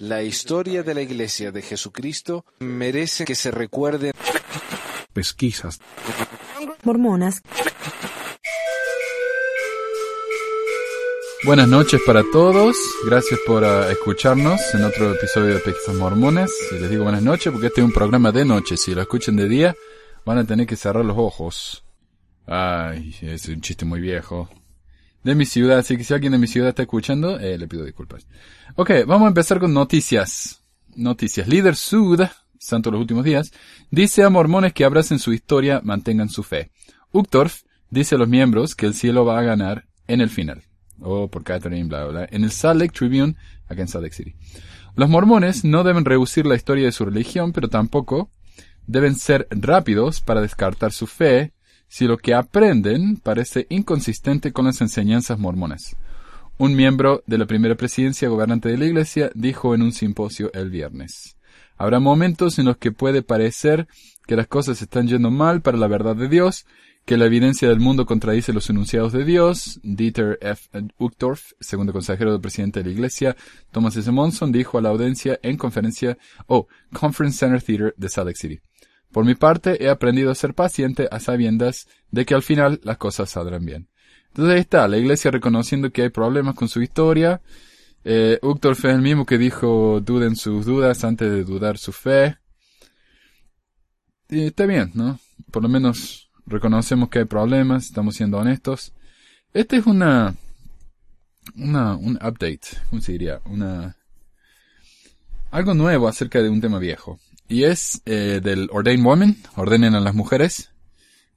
La historia de la Iglesia de Jesucristo merece que se recuerde. Pesquisas. Mormonas. Buenas noches para todos. Gracias por uh, escucharnos en otro episodio de Pesquisas Mormonas. Y les digo buenas noches porque este es un programa de noche. Si lo escuchan de día, van a tener que cerrar los ojos. Ay, es un chiste muy viejo. De mi ciudad, así que si alguien de mi ciudad está escuchando, eh, le pido disculpas. Ok, vamos a empezar con noticias. Noticias. Líder Sud, santo los últimos días, dice a mormones que abracen su historia, mantengan su fe. Uchtdorf dice a los miembros que el cielo va a ganar en el final. O por Catherine, bla, bla, bla. En el Salt Lake Tribune, acá en Salt Lake City. Los mormones no deben reducir la historia de su religión, pero tampoco deben ser rápidos para descartar su fe si lo que aprenden parece inconsistente con las enseñanzas mormonas. Un miembro de la primera presidencia gobernante de la Iglesia dijo en un simposio el viernes. Habrá momentos en los que puede parecer que las cosas están yendo mal para la verdad de Dios, que la evidencia del mundo contradice los enunciados de Dios. Dieter F. Uchtdorf, segundo consejero del presidente de la Iglesia, Thomas S. Monson, dijo a la audiencia en conferencia, oh, Conference Center Theater de Salt Lake City. Por mi parte, he aprendido a ser paciente a sabiendas de que al final las cosas saldrán bien. Entonces ahí está, la iglesia reconociendo que hay problemas con su historia. Eh, Uchtdorf es el mismo que dijo duden sus dudas antes de dudar su fe. Y está bien, ¿no? Por lo menos reconocemos que hay problemas, estamos siendo honestos. Este es una, una, un update, ¿cómo se diría? Una, algo nuevo acerca de un tema viejo. Y es eh, del Ordained Woman, ordenen a las mujeres,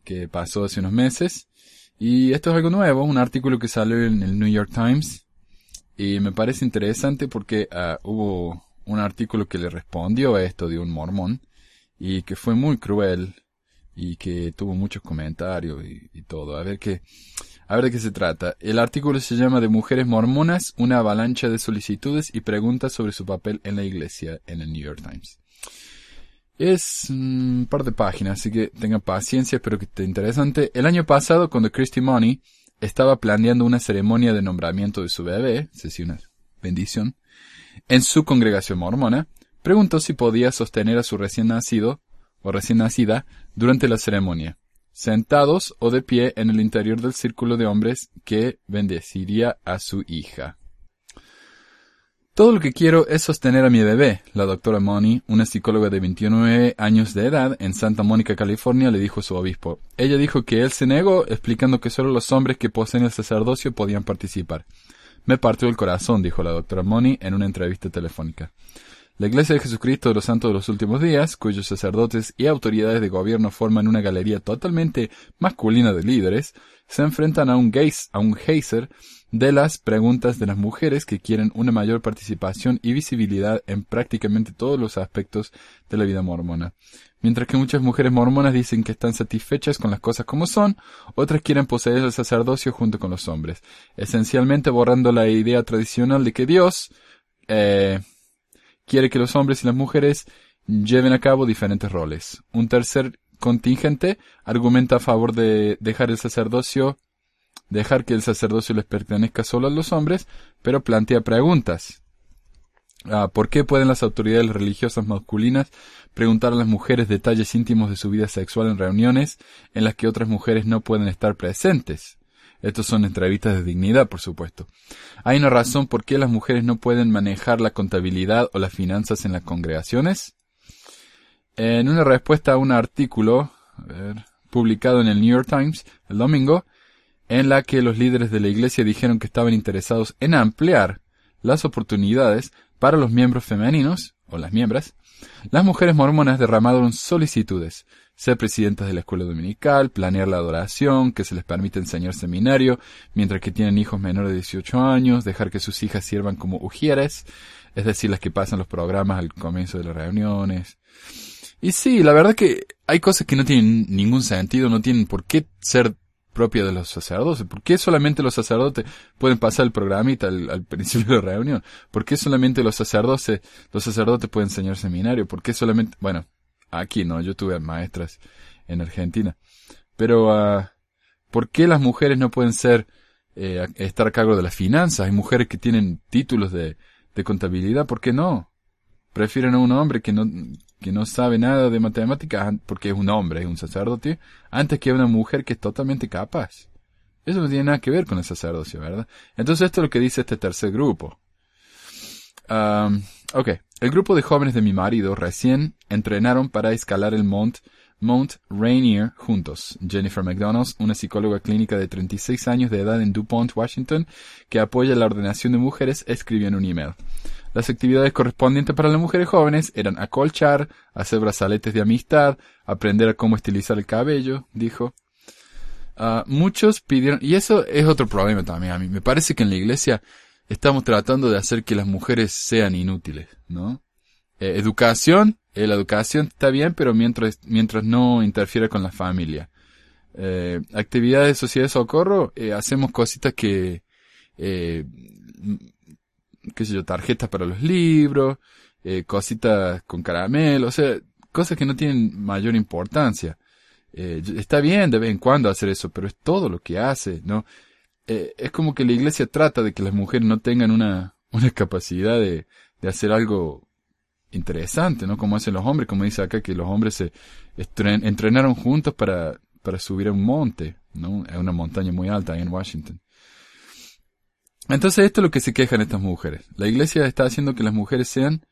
que pasó hace unos meses. Y esto es algo nuevo, un artículo que salió en el New York Times. Y me parece interesante porque uh, hubo un artículo que le respondió a esto de un mormón. Y que fue muy cruel. Y que tuvo muchos comentarios y, y todo. A ver qué, a ver de qué se trata. El artículo se llama De mujeres mormonas, una avalancha de solicitudes y preguntas sobre su papel en la iglesia en el New York Times. Es un par de páginas, así que tenga paciencia, espero que esté interesante. El año pasado, cuando Christy Money estaba planeando una ceremonia de nombramiento de su bebé, es decir, una bendición, en su congregación mormona, preguntó si podía sostener a su recién nacido o recién nacida durante la ceremonia, sentados o de pie en el interior del círculo de hombres que bendeciría a su hija. Todo lo que quiero es sostener a mi bebé, la doctora Money, una psicóloga de 29 años de edad en Santa Mónica, California, le dijo a su obispo. Ella dijo que él se negó, explicando que solo los hombres que poseen el sacerdocio podían participar. Me partió el corazón, dijo la doctora Money en una entrevista telefónica. La Iglesia de Jesucristo de los Santos de los Últimos Días, cuyos sacerdotes y autoridades de gobierno forman una galería totalmente masculina de líderes, se enfrentan a un, gaze, a un geyser de las preguntas de las mujeres que quieren una mayor participación y visibilidad en prácticamente todos los aspectos de la vida mormona. Mientras que muchas mujeres mormonas dicen que están satisfechas con las cosas como son, otras quieren poseer el sacerdocio junto con los hombres, esencialmente borrando la idea tradicional de que Dios eh, quiere que los hombres y las mujeres lleven a cabo diferentes roles. Un tercer contingente argumenta a favor de dejar el sacerdocio dejar que el sacerdocio les pertenezca solo a los hombres, pero plantea preguntas. Ah, ¿Por qué pueden las autoridades religiosas masculinas preguntar a las mujeres detalles íntimos de su vida sexual en reuniones en las que otras mujeres no pueden estar presentes? Estos son entrevistas de dignidad, por supuesto. ¿Hay una razón por qué las mujeres no pueden manejar la contabilidad o las finanzas en las congregaciones? En una respuesta a un artículo publicado en el New York Times el domingo, en la que los líderes de la Iglesia dijeron que estaban interesados en ampliar las oportunidades para los miembros femeninos, o las miembros, las mujeres mormonas derramaron solicitudes, ser presidentas de la escuela dominical, planear la adoración, que se les permite enseñar seminario, mientras que tienen hijos menores de 18 años, dejar que sus hijas sirvan como ujieres, es decir, las que pasan los programas al comienzo de las reuniones. Y sí, la verdad que hay cosas que no tienen ningún sentido, no tienen por qué ser propia de los sacerdotes. ¿Por qué solamente los sacerdotes pueden pasar el programita al, al, principio de la reunión? ¿Por qué solamente los sacerdotes, los sacerdotes pueden enseñar seminario? ¿Por qué solamente, bueno, aquí no, yo tuve maestras en Argentina. Pero, uh, ¿por qué las mujeres no pueden ser, eh, estar a cargo de las finanzas? Hay mujeres que tienen títulos de, de contabilidad, ¿por qué no? Prefieren a un hombre que no, que no sabe nada de matemáticas porque es un hombre, es un sacerdote, antes que una mujer que es totalmente capaz. Eso no tiene nada que ver con el sacerdocio, ¿verdad? Entonces esto es lo que dice este tercer grupo. Um, ok, el grupo de jóvenes de mi marido recién entrenaron para escalar el Mount, Mount Rainier juntos. Jennifer McDonald, una psicóloga clínica de 36 años de edad en DuPont, Washington, que apoya la ordenación de mujeres, escribió en un email. Las actividades correspondientes para las mujeres jóvenes eran acolchar, hacer brazaletes de amistad, aprender a cómo estilizar el cabello, dijo. Uh, muchos pidieron, y eso es otro problema también a mí. Me parece que en la iglesia estamos tratando de hacer que las mujeres sean inútiles, ¿no? Eh, educación, eh, la educación está bien, pero mientras, mientras no interfiere con la familia. Eh, actividades de sociedad de socorro, hacemos cositas que, qué sé yo, tarjetas para los libros, eh, cositas con caramelo, o sea, cosas que no tienen mayor importancia. Eh, está bien de vez en cuando hacer eso, pero es todo lo que hace, ¿no? Eh, es como que la iglesia trata de que las mujeres no tengan una, una capacidad de, de hacer algo interesante, ¿no? Como hacen los hombres, como dice acá, que los hombres se entrenaron juntos para, para subir a un monte, ¿no? A una montaña muy alta ahí en Washington. Entonces esto es lo que se quejan estas mujeres. La iglesia está haciendo que las mujeres sean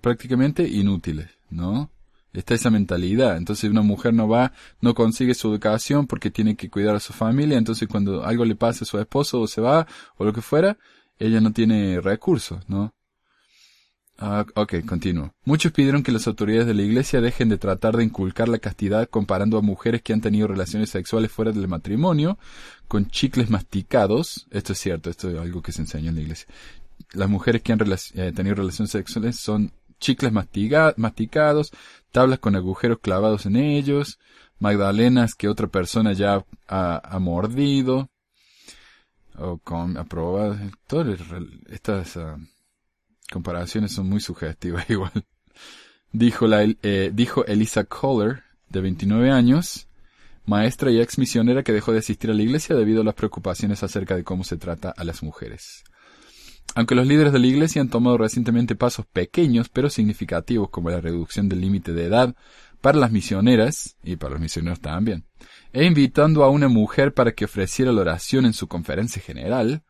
prácticamente inútiles, ¿no? Está esa mentalidad. Entonces una mujer no va, no consigue su educación porque tiene que cuidar a su familia. Entonces cuando algo le pase a su esposo o se va o lo que fuera, ella no tiene recursos, ¿no? Ah, ok, continúo. Muchos pidieron que las autoridades de la iglesia dejen de tratar de inculcar la castidad comparando a mujeres que han tenido relaciones sexuales fuera del matrimonio con chicles masticados. Esto es cierto, esto es algo que se enseña en la iglesia. Las mujeres que han eh, tenido relaciones sexuales son chicles masticados, tablas con agujeros clavados en ellos, magdalenas que otra persona ya ha, mordido, o con aprobadas, todas estas... Uh, comparaciones son muy sugestivas igual. Dijo, la, eh, dijo Elisa Kohler, de 29 años, maestra y ex misionera que dejó de asistir a la iglesia debido a las preocupaciones acerca de cómo se trata a las mujeres. Aunque los líderes de la iglesia han tomado recientemente pasos pequeños pero significativos como la reducción del límite de edad para las misioneras, y para los misioneros también, e invitando a una mujer para que ofreciera la oración en su conferencia general,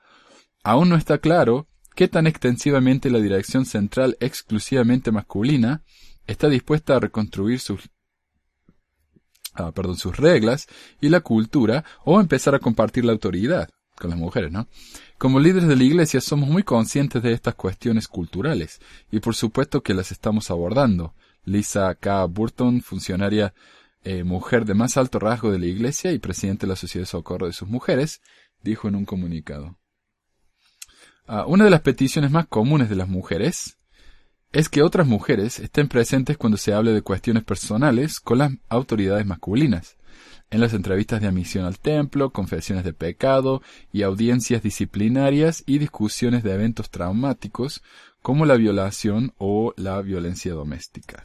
aún no está claro qué tan extensivamente la dirección central exclusivamente masculina está dispuesta a reconstruir sus, ah, perdón, sus reglas y la cultura o empezar a compartir la autoridad con las mujeres, ¿no? Como líderes de la Iglesia somos muy conscientes de estas cuestiones culturales y por supuesto que las estamos abordando. Lisa K. Burton, funcionaria eh, mujer de más alto rasgo de la Iglesia y presidente de la Sociedad de Socorro de sus Mujeres, dijo en un comunicado. Ah, una de las peticiones más comunes de las mujeres es que otras mujeres estén presentes cuando se hable de cuestiones personales con las autoridades masculinas, en las entrevistas de admisión al templo, confesiones de pecado y audiencias disciplinarias y discusiones de eventos traumáticos como la violación o la violencia doméstica.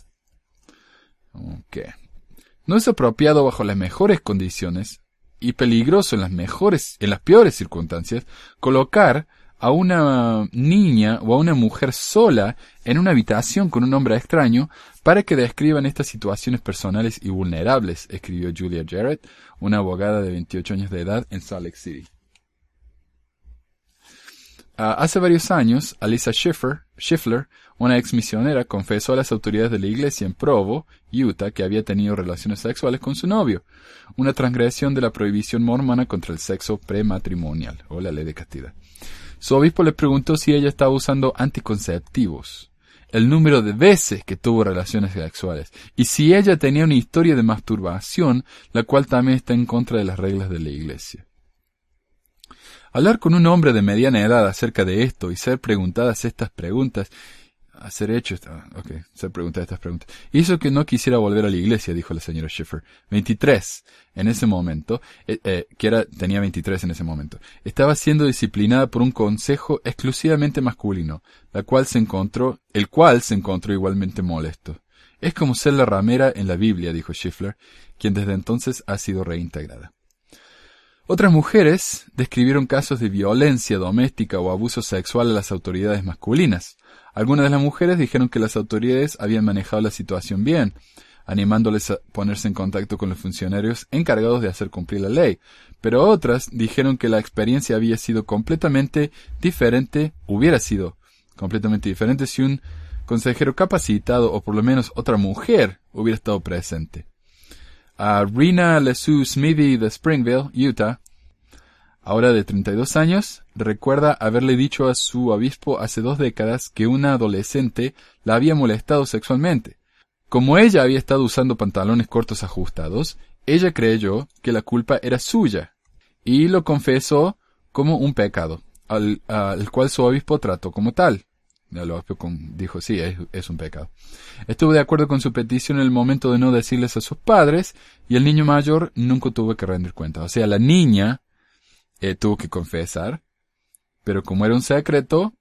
No es apropiado bajo las mejores condiciones y peligroso en las mejores, en las peores circunstancias, colocar a una niña o a una mujer sola en una habitación con un hombre extraño para que describan estas situaciones personales y vulnerables, escribió Julia Jarrett, una abogada de 28 años de edad en Salt Lake City. Ah, hace varios años, Alisa Schiffer, Schiffler, una ex misionera, confesó a las autoridades de la iglesia en Provo, Utah, que había tenido relaciones sexuales con su novio, una transgresión de la prohibición mormona contra el sexo prematrimonial, o la ley de castidad. Su obispo le preguntó si ella estaba usando anticonceptivos, el número de veces que tuvo relaciones sexuales, y si ella tenía una historia de masturbación, la cual también está en contra de las reglas de la iglesia. Hablar con un hombre de mediana edad acerca de esto y ser preguntadas estas preguntas hacer hecho esta, ok, se pregunta estas preguntas. Hizo que no quisiera volver a la iglesia, dijo la señora Schiffer. 23, en ese momento, eh, eh, que era, tenía 23 en ese momento. Estaba siendo disciplinada por un consejo exclusivamente masculino, la cual se encontró, el cual se encontró igualmente molesto. Es como ser la ramera en la Biblia, dijo Schiffler, quien desde entonces ha sido reintegrada. Otras mujeres describieron casos de violencia doméstica o abuso sexual a las autoridades masculinas. Algunas de las mujeres dijeron que las autoridades habían manejado la situación bien, animándoles a ponerse en contacto con los funcionarios encargados de hacer cumplir la ley, pero otras dijeron que la experiencia había sido completamente diferente, hubiera sido completamente diferente si un consejero capacitado o por lo menos otra mujer hubiera estado presente. A Rena LeSue Smithy de Springville, Utah, ahora de 32 años, recuerda haberle dicho a su obispo hace dos décadas que una adolescente la había molestado sexualmente. Como ella había estado usando pantalones cortos ajustados, ella creyó que la culpa era suya y lo confesó como un pecado, al, al cual su obispo trató como tal. El obispo dijo, sí, es, un pecado. Estuvo de acuerdo con su petición en el momento de no decirles a sus padres y el niño mayor nunca tuvo que rendir cuenta. O sea, la niña eh, tuvo que confesar, pero como era un secreto,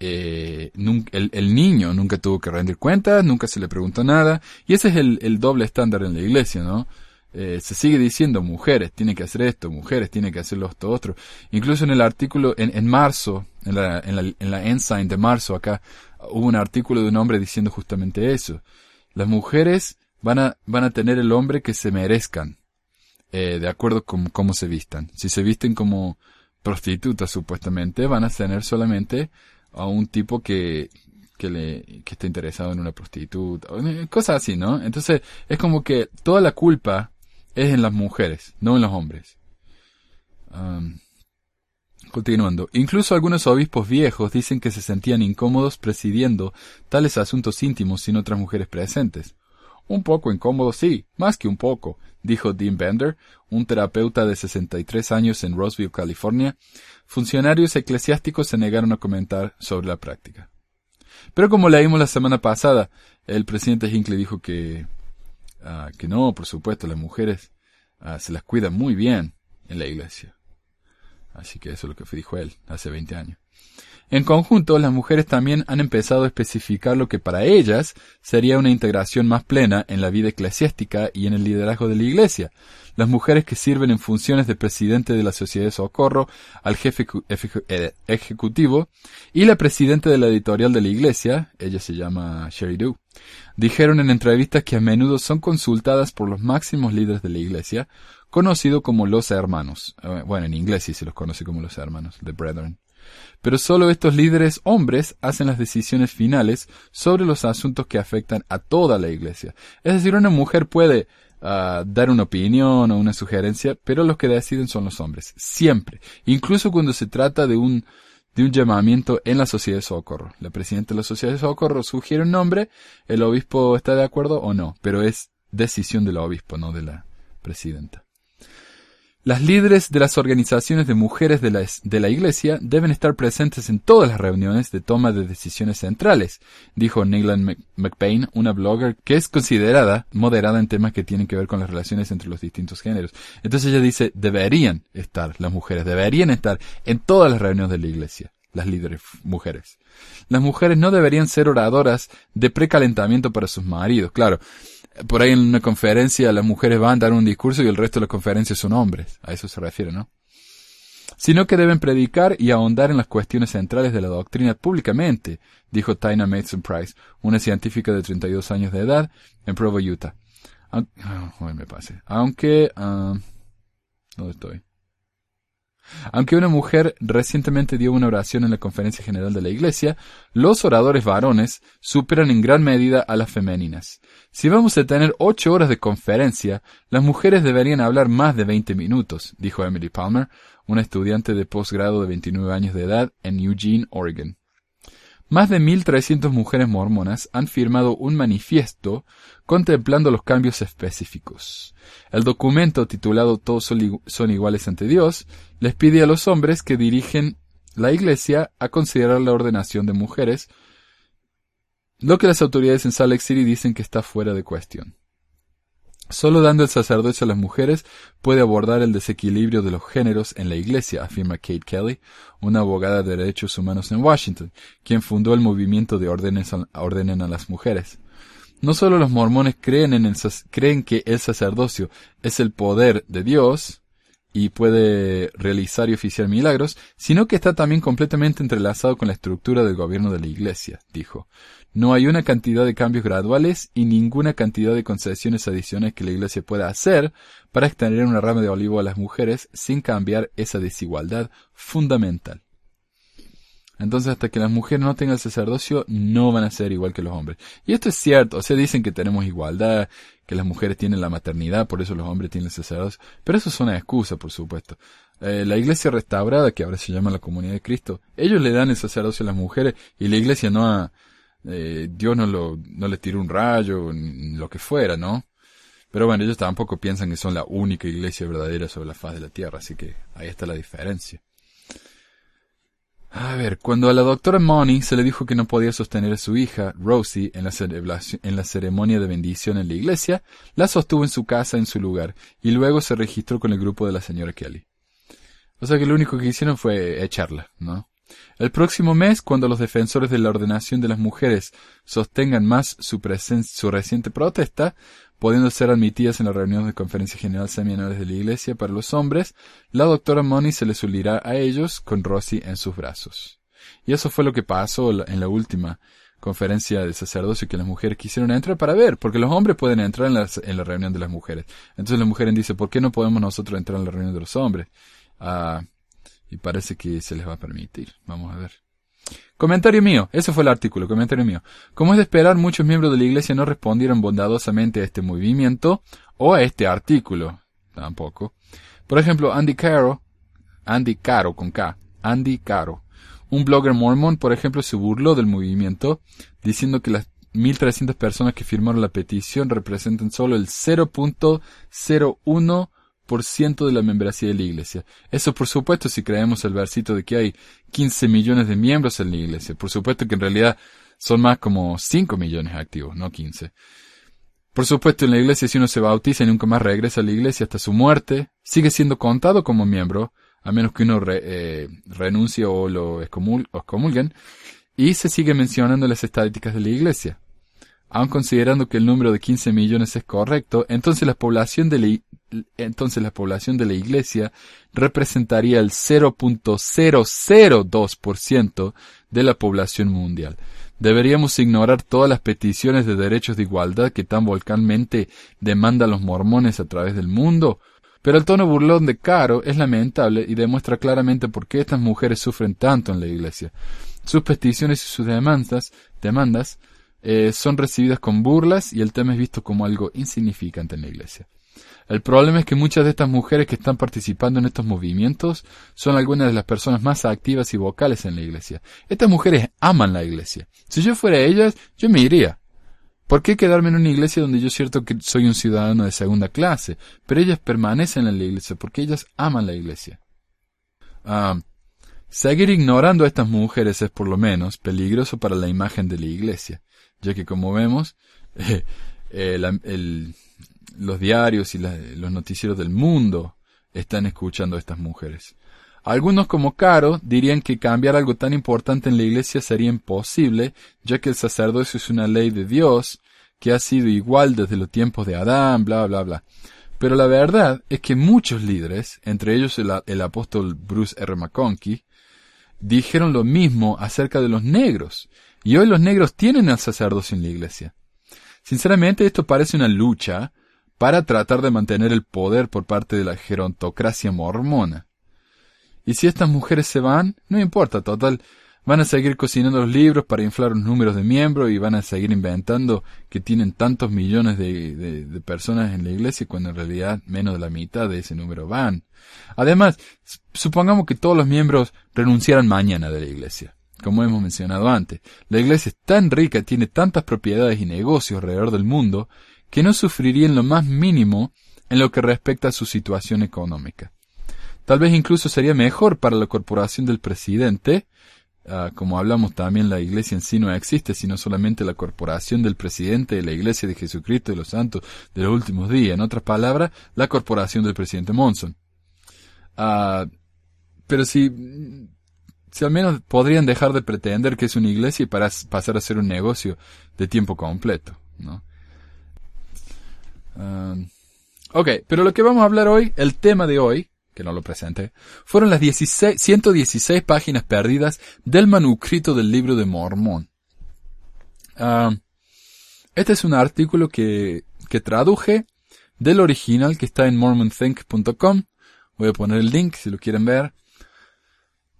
eh, el, niño nunca tuvo que rendir cuenta, nunca se le preguntó nada, y ese es el doble estándar en la iglesia, ¿no? Eh, se sigue diciendo mujeres tienen que hacer esto, mujeres tienen que hacer esto otro. Incluso en el artículo, en, en marzo, en la, en, la, en la Ensign de marzo acá, hubo un artículo de un hombre diciendo justamente eso. Las mujeres van a, van a tener el hombre que se merezcan, eh, de acuerdo con cómo se vistan. Si se visten como prostitutas supuestamente, van a tener solamente a un tipo que, que le, que está interesado en una prostituta, cosas así, ¿no? Entonces, es como que toda la culpa es en las mujeres, no en los hombres. continuando. Incluso algunos obispos viejos dicen que se sentían incómodos presidiendo tales asuntos íntimos sin otras mujeres presentes. Un poco incómodo, sí, más que un poco, dijo Dean Bender, un terapeuta de 63 años en Roseville, California. Funcionarios eclesiásticos se negaron a comentar sobre la práctica. Pero como leímos la semana pasada, el presidente Hinckley dijo que Ah, que no, por supuesto, las mujeres ah, se las cuidan muy bien en la iglesia. Así que eso es lo que dijo él hace 20 años. En conjunto, las mujeres también han empezado a especificar lo que para ellas sería una integración más plena en la vida eclesiástica y en el liderazgo de la Iglesia. Las mujeres que sirven en funciones de presidente de la Sociedad de Socorro, al jefe eh, ejecutivo y la presidenta de la editorial de la Iglesia, ella se llama Sherry Dew, dijeron en entrevistas que a menudo son consultadas por los máximos líderes de la Iglesia, conocido como los hermanos. Eh, bueno, en inglés sí se los conoce como los hermanos, the brethren pero solo estos líderes hombres hacen las decisiones finales sobre los asuntos que afectan a toda la iglesia. Es decir, una mujer puede ah, dar una opinión o una sugerencia, pero los que deciden son los hombres, siempre, incluso cuando se trata de un de un llamamiento en la sociedad de socorro. La presidenta de la sociedad de socorro sugiere un nombre, el obispo está de acuerdo o no, pero es decisión del obispo, no de la presidenta. Las líderes de las organizaciones de mujeres de la, Iglesia deben estar presentes en todas las reuniones de toma de decisiones centrales, dijo Nayland McPain, una blogger que es considerada moderada en temas que tienen que ver con las relaciones entre los distintos géneros. Entonces ella dice, deberían estar las mujeres, deberían estar en todas las reuniones de la Iglesia, las líderes mujeres. Las mujeres no deberían ser oradoras de precalentamiento para sus maridos, claro por ahí en una conferencia las mujeres van a dar un discurso y el resto de la conferencia son hombres. A eso se refiere, ¿no? Sino que deben predicar y ahondar en las cuestiones centrales de la doctrina públicamente, dijo Tina Mason Price, una científica de 32 años de edad en Provo, Utah. Aunque, ah, me pase. Aunque, uh, ¿dónde estoy? Aunque una mujer recientemente dio una oración en la conferencia general de la iglesia, los oradores varones superan en gran medida a las femeninas. Si vamos a tener ocho horas de conferencia, las mujeres deberían hablar más de veinte minutos, dijo Emily Palmer, una estudiante de posgrado de 29 años de edad en Eugene, Oregon. Más de 1.300 mujeres mormonas han firmado un manifiesto contemplando los cambios específicos. El documento titulado Todos son iguales ante Dios les pide a los hombres que dirigen la Iglesia a considerar la ordenación de mujeres, lo que las autoridades en Salt Lake City dicen que está fuera de cuestión. Solo dando el sacerdocio a las mujeres puede abordar el desequilibrio de los géneros en la iglesia, afirma Kate Kelly, una abogada de derechos humanos en Washington, quien fundó el movimiento de ordenen a las mujeres. No solo los mormones creen, en el, creen que el sacerdocio es el poder de Dios, y puede realizar y oficiar milagros, sino que está también completamente entrelazado con la estructura del gobierno de la Iglesia, dijo. No hay una cantidad de cambios graduales y ninguna cantidad de concesiones adicionales que la Iglesia pueda hacer para extender una rama de olivo a las mujeres sin cambiar esa desigualdad fundamental. Entonces, hasta que las mujeres no tengan el sacerdocio, no van a ser igual que los hombres. Y esto es cierto. O sea, dicen que tenemos igualdad, que las mujeres tienen la maternidad, por eso los hombres tienen el sacerdocio. Pero eso es una excusa, por supuesto. Eh, la iglesia restaurada, que ahora se llama la comunidad de Cristo, ellos le dan el sacerdocio a las mujeres y la iglesia no ha, eh, Dios no lo, no les tiró un rayo, ni lo que fuera, ¿no? Pero bueno, ellos tampoco piensan que son la única iglesia verdadera sobre la faz de la tierra, así que ahí está la diferencia. A ver, cuando a la doctora Money se le dijo que no podía sostener a su hija, Rosie, en la, en la, ceremonia de bendición en la iglesia, la sostuvo en su casa en su lugar, y luego se registró con el grupo de la señora Kelly. O sea que lo único que hicieron fue echarla, ¿no? El próximo mes, cuando los defensores de la ordenación de las mujeres sostengan más su, su reciente protesta, pudiendo ser admitidas en la reunión de conferencia general seminales de la Iglesia para los hombres, la doctora Money se les unirá a ellos con Rosie en sus brazos. Y eso fue lo que pasó en la última conferencia de sacerdocio que las mujeres quisieron entrar para ver, porque los hombres pueden entrar en la, en la reunión de las mujeres. Entonces la mujer dice, ¿por qué no podemos nosotros entrar en la reunión de los hombres? Ah, y parece que se les va a permitir. Vamos a ver. Comentario mío, ese fue el artículo, comentario mío. Como es de esperar, muchos miembros de la Iglesia no respondieron bondadosamente a este movimiento o a este artículo. Tampoco. Por ejemplo, Andy Caro, Andy Caro con K, Andy Caro, un blogger mormón, por ejemplo, se burló del movimiento, diciendo que las 1.300 personas que firmaron la petición representan solo el 0.01 ciento de la membresía de la iglesia. Eso por supuesto si creemos el versito de que hay 15 millones de miembros en la iglesia. Por supuesto que en realidad son más como 5 millones activos, no 15. Por supuesto, en la iglesia si uno se bautiza y nunca más regresa a la iglesia hasta su muerte, sigue siendo contado como miembro, a menos que uno eh, renuncie o lo excomulguen, y se sigue mencionando las estadísticas de la iglesia. Aun considerando que el número de 15 millones es correcto, entonces la población de la, entonces la población de la iglesia representaría el 0.002% de la población mundial. Deberíamos ignorar todas las peticiones de derechos de igualdad que tan volcánmente demandan los mormones a través del mundo. Pero el tono burlón de Caro es lamentable y demuestra claramente por qué estas mujeres sufren tanto en la iglesia. Sus peticiones y sus demandas, demandas eh, son recibidas con burlas y el tema es visto como algo insignificante en la iglesia. El problema es que muchas de estas mujeres que están participando en estos movimientos son algunas de las personas más activas y vocales en la iglesia. Estas mujeres aman la iglesia. Si yo fuera ellas, yo me iría. ¿Por qué quedarme en una iglesia donde yo cierto que soy un ciudadano de segunda clase? Pero ellas permanecen en la iglesia porque ellas aman la iglesia. Ah, seguir ignorando a estas mujeres es por lo menos peligroso para la imagen de la iglesia ya que como vemos, eh, los diarios y los noticieros del mundo están escuchando a estas mujeres. Algunos como Caro dirían que cambiar algo tan importante en la iglesia sería imposible, ya que el sacerdocio es una ley de Dios que ha sido igual desde los tiempos de Adán, bla, bla, bla. Pero la verdad es que muchos líderes, entre ellos el, el apóstol Bruce R. McConkie, dijeron lo mismo acerca de los negros, y hoy los negros tienen al sacerdocio en la iglesia. Sinceramente, esto parece una lucha para tratar de mantener el poder por parte de la gerontocracia mormona. Y si estas mujeres se van, no importa, total, van a seguir cocinando los libros para inflar los números de miembros y van a seguir inventando que tienen tantos millones de, de, personas en la iglesia cuando en realidad menos de la mitad de ese número van. Además, supongamos que todos los miembros renunciaran mañana de la iglesia como hemos mencionado antes. La iglesia es tan rica, tiene tantas propiedades y negocios alrededor del mundo, que no sufriría en lo más mínimo en lo que respecta a su situación económica. Tal vez incluso sería mejor para la corporación del presidente, ah, como hablamos también la iglesia en sí no existe, sino solamente la corporación del presidente de la iglesia de Jesucristo de los santos de los últimos días, en otras palabras, la corporación del presidente Monson. Ah, pero si si al menos podrían dejar de pretender que es una iglesia y para pasar a ser un negocio de tiempo completo, ¿no? Ah, ok, pero lo que vamos a hablar hoy, el tema de hoy, que no lo presenté, fueron las 16, 116 páginas perdidas del manuscrito del libro de Mormón. Ah, este es un artículo que, que traduje del original que está en mormonthink.com. Voy a poner el link si lo quieren ver.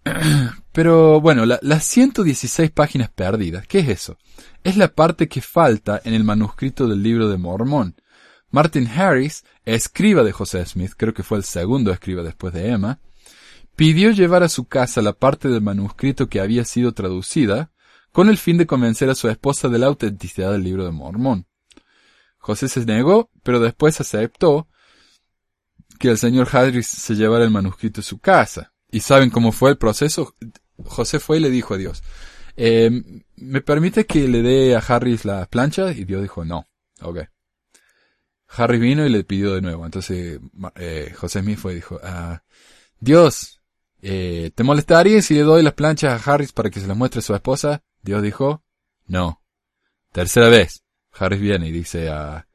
Pero bueno, las 116 páginas perdidas, ¿qué es eso? Es la parte que falta en el manuscrito del libro de Mormón. Martin Harris, escriba de José Smith, creo que fue el segundo escriba después de Emma, pidió llevar a su casa la parte del manuscrito que había sido traducida, con el fin de convencer a su esposa de la autenticidad del libro de Mormón. José se negó, pero después aceptó que el señor Harris se llevara el manuscrito a su casa. ¿Y saben cómo fue el proceso? José fue y le dijo a Dios, eh, ¿me permite que le dé a Harris la plancha? Y Dios dijo, no. Ok. Harris vino y le pidió de nuevo. Entonces eh, José Smith fue y dijo, ah, Dios, eh, ¿te molestaría si le doy las planchas a Harris para que se las muestre a su esposa? Dios dijo, no. Tercera vez. Harris viene y dice, ah,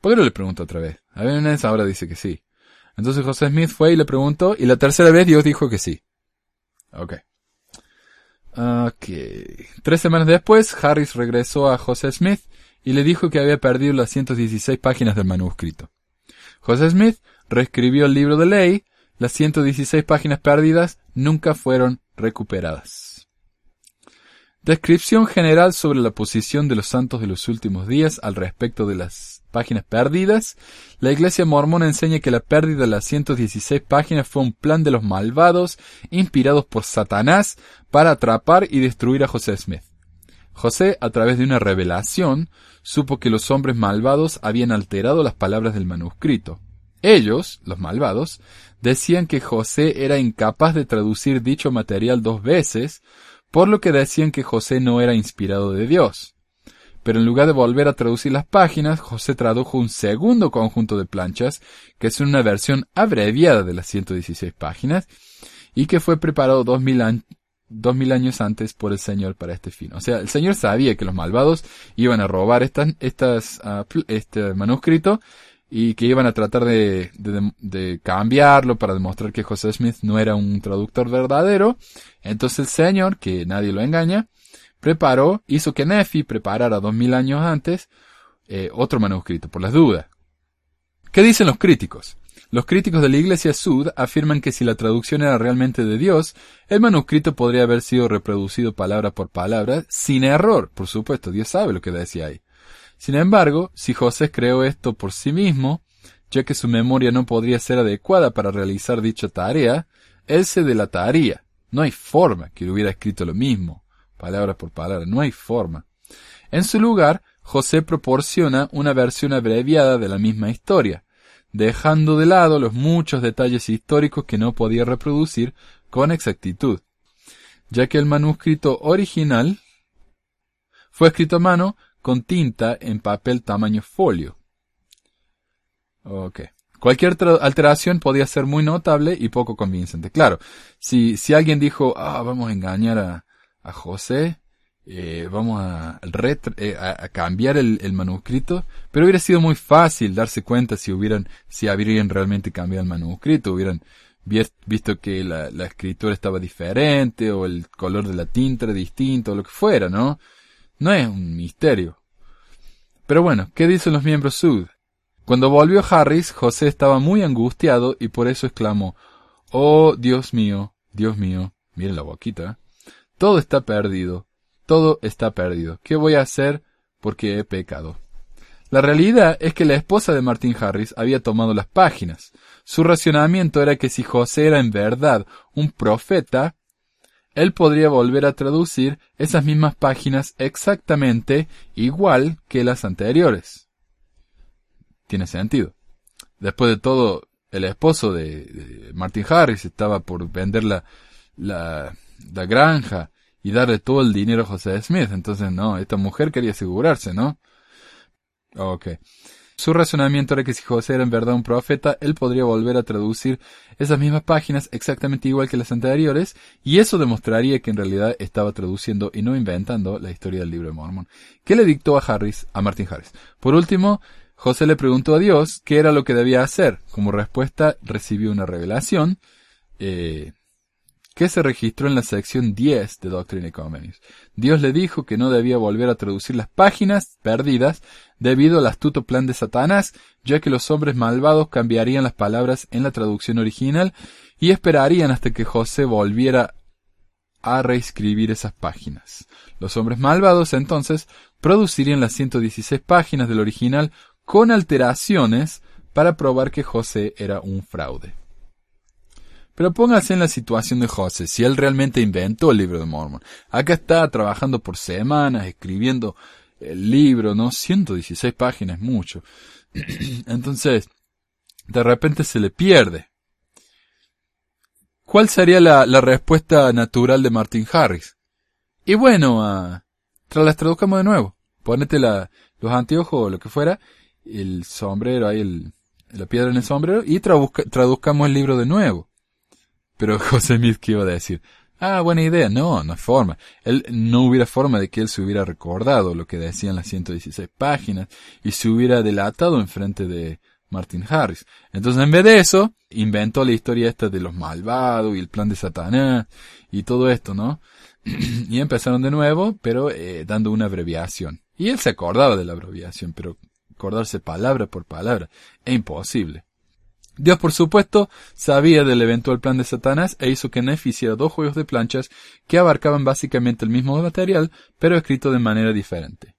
¿por qué no le pregunto otra vez? A ver, ahora dice que sí. Entonces José Smith fue y le preguntó, y la tercera vez Dios dijo que sí. Ok. Ok. Tres semanas después, Harris regresó a José Smith y le dijo que había perdido las 116 páginas del manuscrito. José Smith reescribió el libro de ley, las 116 páginas perdidas nunca fueron recuperadas. Descripción general sobre la posición de los santos de los últimos días al respecto de las páginas perdidas. La iglesia mormona enseña que la pérdida de las 116 páginas fue un plan de los malvados inspirados por Satanás para atrapar y destruir a José Smith. José, a través de una revelación, supo que los hombres malvados habían alterado las palabras del manuscrito. Ellos, los malvados, decían que José era incapaz de traducir dicho material dos veces, por lo que decían que José no era inspirado de Dios. Pero en lugar de volver a traducir las páginas, José tradujo un segundo conjunto de planchas, que es una versión abreviada de las 116 páginas, y que fue preparado dos mil, años antes por el Señor para este fin. O sea, el Señor sabía que los malvados iban a robar estas, estas, ah, este manuscrito y que iban a tratar de, de, cambiarlo para demostrar que José Smith no era un traductor verdadero. Entonces el Señor, que nadie lo engaña, preparó, hizo que Nefi preparara dos mil años antes eh, otro manuscrito, por las dudas. ¿Qué dicen los críticos? Los críticos de la Iglesia Sud afirman que si la traducción era realmente de Dios, el manuscrito podría haber sido reproducido palabra por palabra, sin error. Por supuesto, Dios sabe lo que decía ahí. Sin embargo, si José creó esto por sí mismo, ya que su memoria no podría ser adecuada para realizar dicha tarea, él se delataría. No hay forma que hubiera escrito lo mismo, palabra por palabra, no hay forma. En su lugar, José proporciona una versión abreviada de la misma historia, dejando de lado los muchos detalles históricos que no podía reproducir con exactitud, ya que el manuscrito original fue escrito a mano con tinta en papel tamaño folio. Ok. Cualquier alteración podía ser muy notable y poco convincente. Claro, si, si alguien dijo, ah, vamos a engañar a, a José, eh, vamos a, eh, a, cambiar el, el, manuscrito, pero hubiera sido muy fácil darse cuenta si hubieran, si habrían realmente cambiado el manuscrito, hubieran visto que la, la escritura estaba diferente o el color de la tinta era distinto o lo que fuera, ¿no? No es un misterio. Pero bueno, ¿qué dicen los miembros Sud? Cuando volvió Harris, José estaba muy angustiado y por eso exclamó, Oh, Dios mío, Dios mío, miren la boquita, todo está perdido, todo está perdido. ¿Qué voy a hacer? Porque he pecado. La realidad es que la esposa de Martin Harris había tomado las páginas. Su racionamiento era que si José era en verdad un profeta, él podría volver a traducir esas mismas páginas exactamente igual que las anteriores. Tiene sentido. Después de todo, el esposo de, Martin Harris estaba por vender la, la, la, granja y darle todo el dinero a José Smith. Entonces, no, esta mujer quería asegurarse, ¿no? Ok. Su razonamiento era que si José era en verdad un profeta, él podría volver a traducir esas mismas páginas exactamente igual que las anteriores, y eso demostraría que en realidad estaba traduciendo y no inventando la historia del libro de Mormon. ¿Qué le dictó a Harris, a Martin Harris? Por último, José le preguntó a Dios qué era lo que debía hacer. Como respuesta recibió una revelación eh, que se registró en la sección 10 de Doctrina y. Dios le dijo que no debía volver a traducir las páginas perdidas debido al astuto plan de Satanás, ya que los hombres malvados cambiarían las palabras en la traducción original y esperarían hasta que José volviera a reescribir esas páginas. Los hombres malvados entonces producirían las 116 páginas del original con alteraciones para probar que José era un fraude. Pero póngase en la situación de José, si él realmente inventó el libro de Mormon. Acá está trabajando por semanas, escribiendo el libro, ¿no? 116 páginas, mucho. Entonces, de repente se le pierde. ¿Cuál sería la, respuesta natural de Martin Harris? Y bueno, uh, las traduzcamos de nuevo. Ponete la, los anteojos o lo que fuera, el sombrero, ahí el, la piedra en el sombrero, y traduzcamos el libro de nuevo. Pero José Smith, ¿qué iba a decir? Ah, buena idea. No, no hay forma. Él no hubiera forma de que él se hubiera recordado lo que decían las 116 páginas y se hubiera delatado en frente de Martin Harris. Entonces, en vez de eso, inventó la historia esta de los malvados y el plan de Satanás y todo esto, ¿no? y empezaron de nuevo, pero eh, dando una abreviación. Y él se acordaba de la abreviación, pero acordarse palabra por palabra es imposible. Dios, por supuesto, sabía del eventual plan de Satanás e hizo que Nefi hiciera dos juegos de planchas que abarcaban básicamente el mismo material, pero escrito de manera diferente.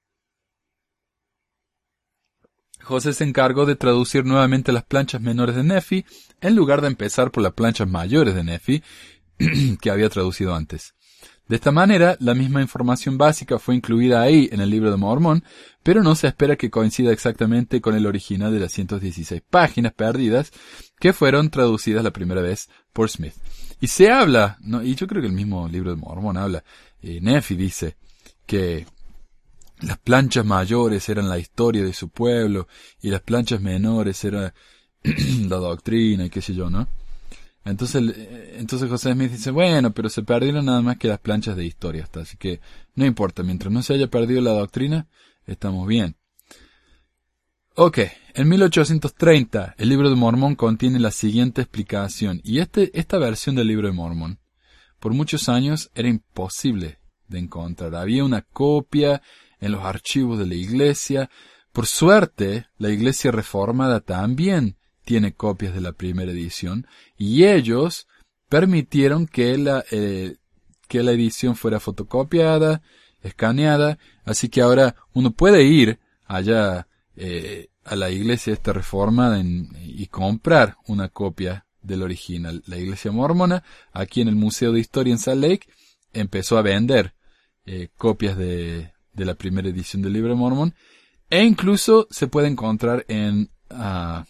José se encargó de traducir nuevamente las planchas menores de Nefi, en lugar de empezar por las planchas mayores de Nefi, que había traducido antes. De esta manera, la misma información básica fue incluida ahí en el libro de Mormón, pero no se espera que coincida exactamente con el original de las 116 páginas perdidas que fueron traducidas la primera vez por Smith. Y se habla, ¿no? y yo creo que el mismo libro de Mormón habla, eh, Nefi dice que las planchas mayores eran la historia de su pueblo y las planchas menores eran la doctrina y qué sé yo, ¿no? Entonces, entonces José Smith dice, bueno, pero se perdieron nada más que las planchas de historia, hasta, así que no importa, mientras no se haya perdido la doctrina, estamos bien. Ok, en 1830 el libro de Mormón contiene la siguiente explicación, y este, esta versión del libro de Mormón por muchos años era imposible de encontrar. Había una copia en los archivos de la iglesia. Por suerte, la iglesia reformada también tiene copias de la primera edición y ellos permitieron que la, eh, que la edición fuera fotocopiada, escaneada, así que ahora uno puede ir allá eh, a la iglesia esta reformada y comprar una copia del original. La iglesia mormona, aquí en el Museo de Historia en Salt Lake, empezó a vender eh, copias de, de, la primera edición del libro de Mormon e incluso se puede encontrar en uh,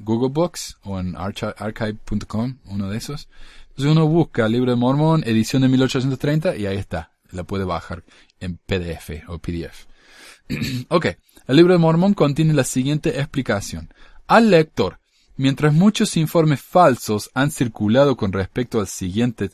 Google Books o en archive.com, uno de esos. Entonces uno busca Libro de Mormón, edición de 1830 y ahí está. La puede bajar en PDF o PDF. ok, el Libro de Mormón contiene la siguiente explicación. Al lector, mientras muchos informes falsos han circulado con respecto al siguiente,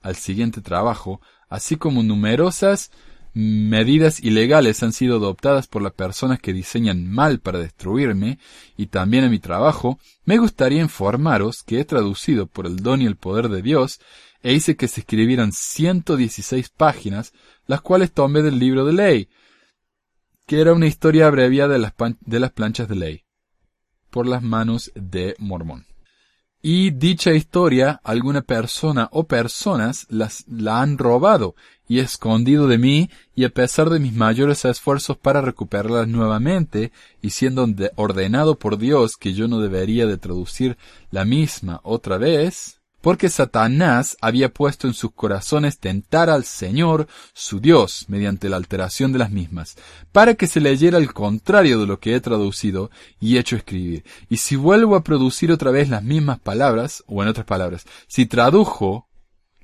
al siguiente trabajo, así como numerosas medidas ilegales han sido adoptadas por las personas que diseñan mal para destruirme y también en mi trabajo, me gustaría informaros que he traducido por el don y el poder de Dios e hice que se escribieran 116 páginas, las cuales tomé del libro de ley, que era una historia abreviada de las, de las planchas de ley, por las manos de Mormón y dicha historia alguna persona o personas las, la han robado y escondido de mí y a pesar de mis mayores esfuerzos para recuperarlas nuevamente y siendo ordenado por Dios que yo no debería de traducir la misma otra vez, porque Satanás había puesto en sus corazones tentar al Señor, su Dios, mediante la alteración de las mismas, para que se leyera el contrario de lo que he traducido y hecho escribir. Y si vuelvo a producir otra vez las mismas palabras, o en otras palabras, si tradujo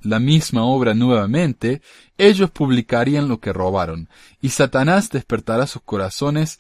la misma obra nuevamente, ellos publicarían lo que robaron, y Satanás despertará sus corazones,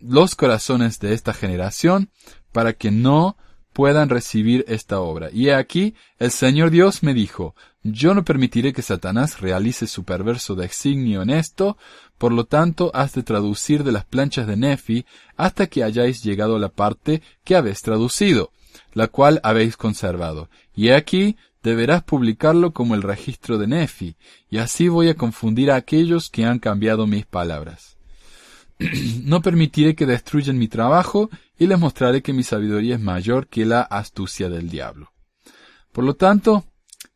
los corazones de esta generación, para que no puedan recibir esta obra. Y aquí el Señor Dios me dijo, yo no permitiré que Satanás realice su perverso designio en esto, por lo tanto has de traducir de las planchas de Nefi hasta que hayáis llegado a la parte que habéis traducido, la cual habéis conservado. Y aquí deberás publicarlo como el registro de Nefi, y así voy a confundir a aquellos que han cambiado mis palabras. no permitiré que destruyan mi trabajo, y les mostraré que mi sabiduría es mayor que la astucia del diablo. Por lo tanto,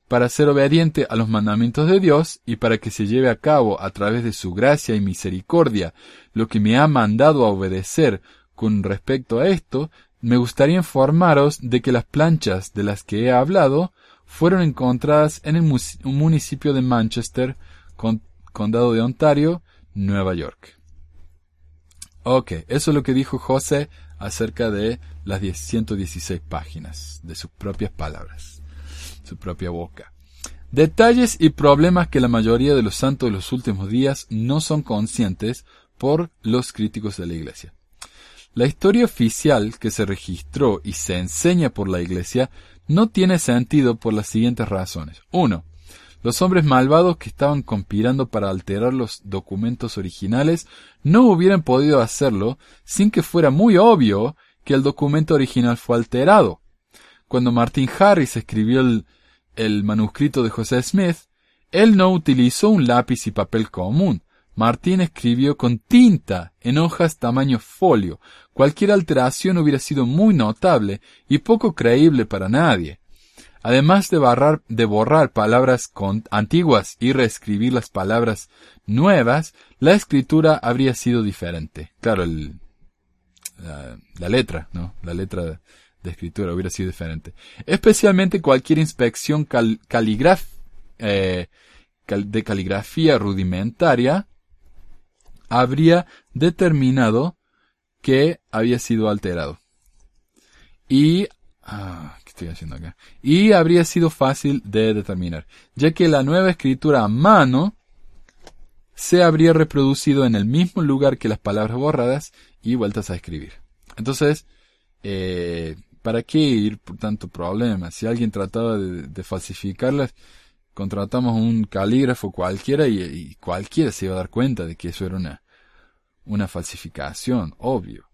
para ser obediente a los mandamientos de Dios y para que se lleve a cabo a través de su gracia y misericordia lo que me ha mandado a obedecer con respecto a esto, me gustaría informaros de que las planchas de las que he hablado fueron encontradas en el municipio de Manchester, condado de Ontario, Nueva York. Ok, eso es lo que dijo José acerca de las 116 páginas, de sus propias palabras, su propia boca. Detalles y problemas que la mayoría de los santos de los últimos días no son conscientes por los críticos de la Iglesia. La historia oficial que se registró y se enseña por la Iglesia no tiene sentido por las siguientes razones. Uno, los hombres malvados que estaban conspirando para alterar los documentos originales no hubieran podido hacerlo sin que fuera muy obvio que el documento original fue alterado. Cuando Martin Harris escribió el, manuscrito de José Smith, él no utilizó un lápiz y papel común. Martin escribió con tinta en hojas tamaño folio. Cualquier alteración hubiera sido muy notable y poco creíble para nadie. Además de, de borrar palabras antiguas y reescribir las palabras nuevas, la escritura habría sido diferente. Claro, la, letra, ¿no? La letra de, escritura hubiera sido diferente. Especialmente cualquier inspección eh, de caligrafía rudimentaria habría determinado que había sido alterado. Y ah, haciendo acá. Y habría sido fácil de determinar, ya que la nueva escritura a mano se habría reproducido en el mismo lugar que las palabras borradas y vueltas a escribir. Entonces, eh, ¿para qué ir por tanto problema? Si alguien trataba de, falsificarlas, contratamos un calígrafo cualquiera y, cualquiera se iba a dar cuenta de que eso era una, una falsificación, obvio.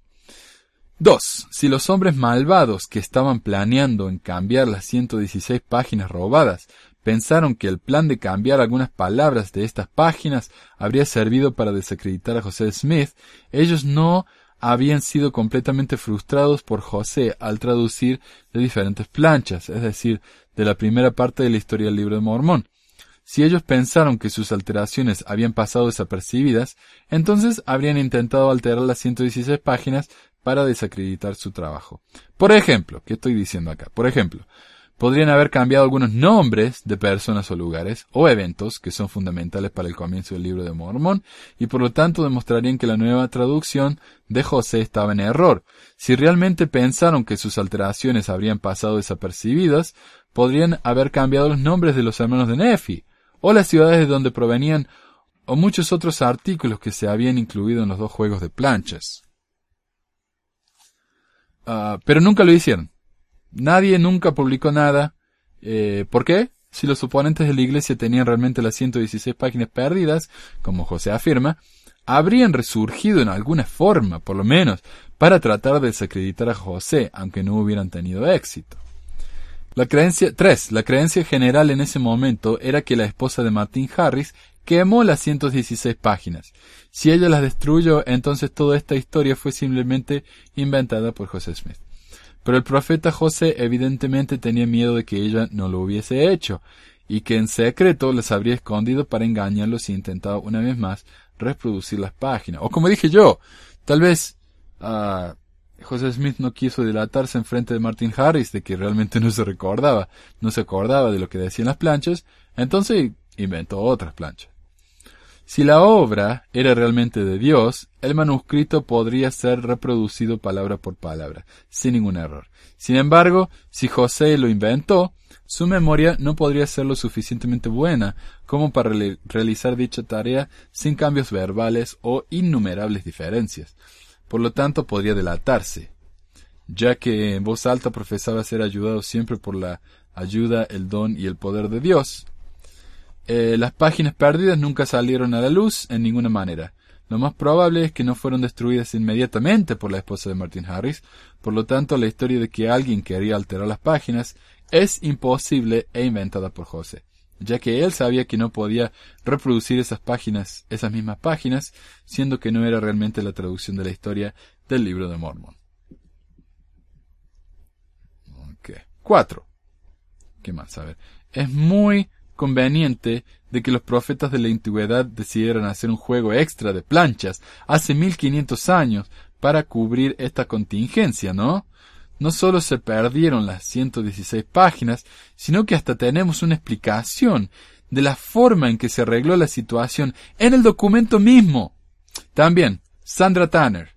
2. Si los hombres malvados que estaban planeando en cambiar las 116 páginas robadas pensaron que el plan de cambiar algunas palabras de estas páginas habría servido para desacreditar a José Smith, ellos no habían sido completamente frustrados por José al traducir de diferentes planchas, es decir, de la primera parte de la historia del libro de Mormón. Si ellos pensaron que sus alteraciones habían pasado desapercibidas, entonces habrían intentado alterar las 116 páginas para desacreditar su trabajo. Por ejemplo, ¿qué estoy diciendo acá? Por ejemplo, podrían haber cambiado algunos nombres de personas o lugares o eventos que son fundamentales para el comienzo del libro de Mormón y por lo tanto demostrarían que la nueva traducción de José estaba en error. Si realmente pensaron que sus alteraciones habrían pasado desapercibidas, podrían haber cambiado los nombres de los hermanos de Nefi o las ciudades de donde provenían o muchos otros artículos que se habían incluido en los dos juegos de planchas. Ah, pero nunca lo hicieron. Nadie nunca publicó nada. Eh, ¿Por qué? Si los oponentes de la iglesia tenían realmente las 116 páginas perdidas, como José afirma, habrían resurgido en alguna forma, por lo menos, para tratar de desacreditar a José, aunque no hubieran tenido éxito. La creencia 3. La creencia general en ese momento era que la esposa de Martin Harris quemó las 116 páginas. Si ella las destruyó, entonces toda esta historia fue simplemente inventada por José Smith. Pero el profeta José evidentemente tenía miedo de que ella no lo hubiese hecho, y que en secreto las habría escondido para engañarlos y intentaba una vez más reproducir las páginas. O como dije yo, tal vez uh, José Smith no quiso dilatarse en frente de Martin Harris de que realmente no se recordaba, no se acordaba de lo que decían las planchas, entonces inventó otras planchas. Si la obra era realmente de Dios, el manuscrito podría ser reproducido palabra por palabra, sin ningún error. Sin embargo, si José lo inventó, su memoria no podría ser lo suficientemente buena como para realizar dicha tarea sin cambios verbales o innumerables diferencias. Por lo tanto, podría delatarse. ya que en voz alta profesaba ser ayudado siempre por la ayuda, el don y el poder de Dios. Eh, las páginas perdidas nunca salieron a la luz en ninguna manera. Lo más probable es que no fueron destruidas inmediatamente por la esposa de Martin Harris, por lo tanto la historia de que alguien quería alterar las páginas es imposible e inventada por José, ya que él sabía que no podía reproducir esas páginas, esas mismas páginas, siendo que no era realmente la traducción de la historia del libro de Mormon. Okay. Cuatro. ¿Qué más? A ver. Es muy conveniente de que los profetas de la antigüedad decidieran hacer un juego extra de planchas hace 1500 años para cubrir esta contingencia, ¿no? No solo se perdieron las 116 páginas, sino que hasta tenemos una explicación de la forma en que se arregló la situación en el documento mismo. También, Sandra Tanner.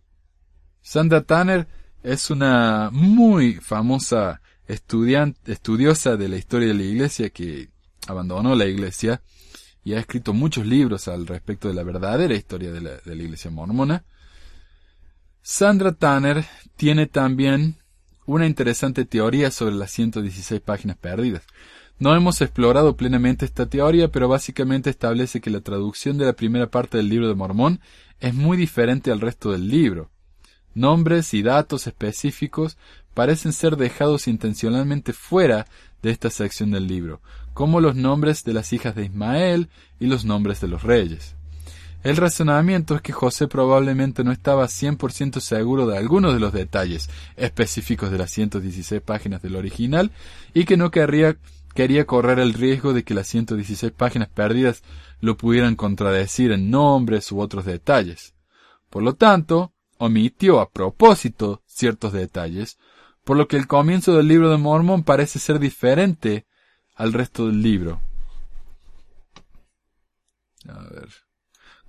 Sandra Tanner es una muy famosa estudiante, estudiosa de la historia de la iglesia que abandonó la iglesia y ha escrito muchos libros al respecto de la verdadera historia de la, de la iglesia mormona. Sandra Tanner tiene también una interesante teoría sobre las 116 páginas perdidas. No hemos explorado plenamente esta teoría, pero básicamente establece que la traducción de la primera parte del libro de Mormón es muy diferente al resto del libro. Nombres y datos específicos parecen ser dejados intencionalmente fuera de esta sección del libro, como los nombres de las hijas de Ismael y los nombres de los reyes. El razonamiento es que José probablemente no estaba 100% seguro de algunos de los detalles específicos de las 116 páginas del original y que no quería correr el riesgo de que las 116 páginas perdidas lo pudieran contradecir en nombres u otros detalles. Por lo tanto, omitió a propósito ciertos detalles, por lo que el comienzo del libro de Mormón parece ser diferente al resto del libro. A ver.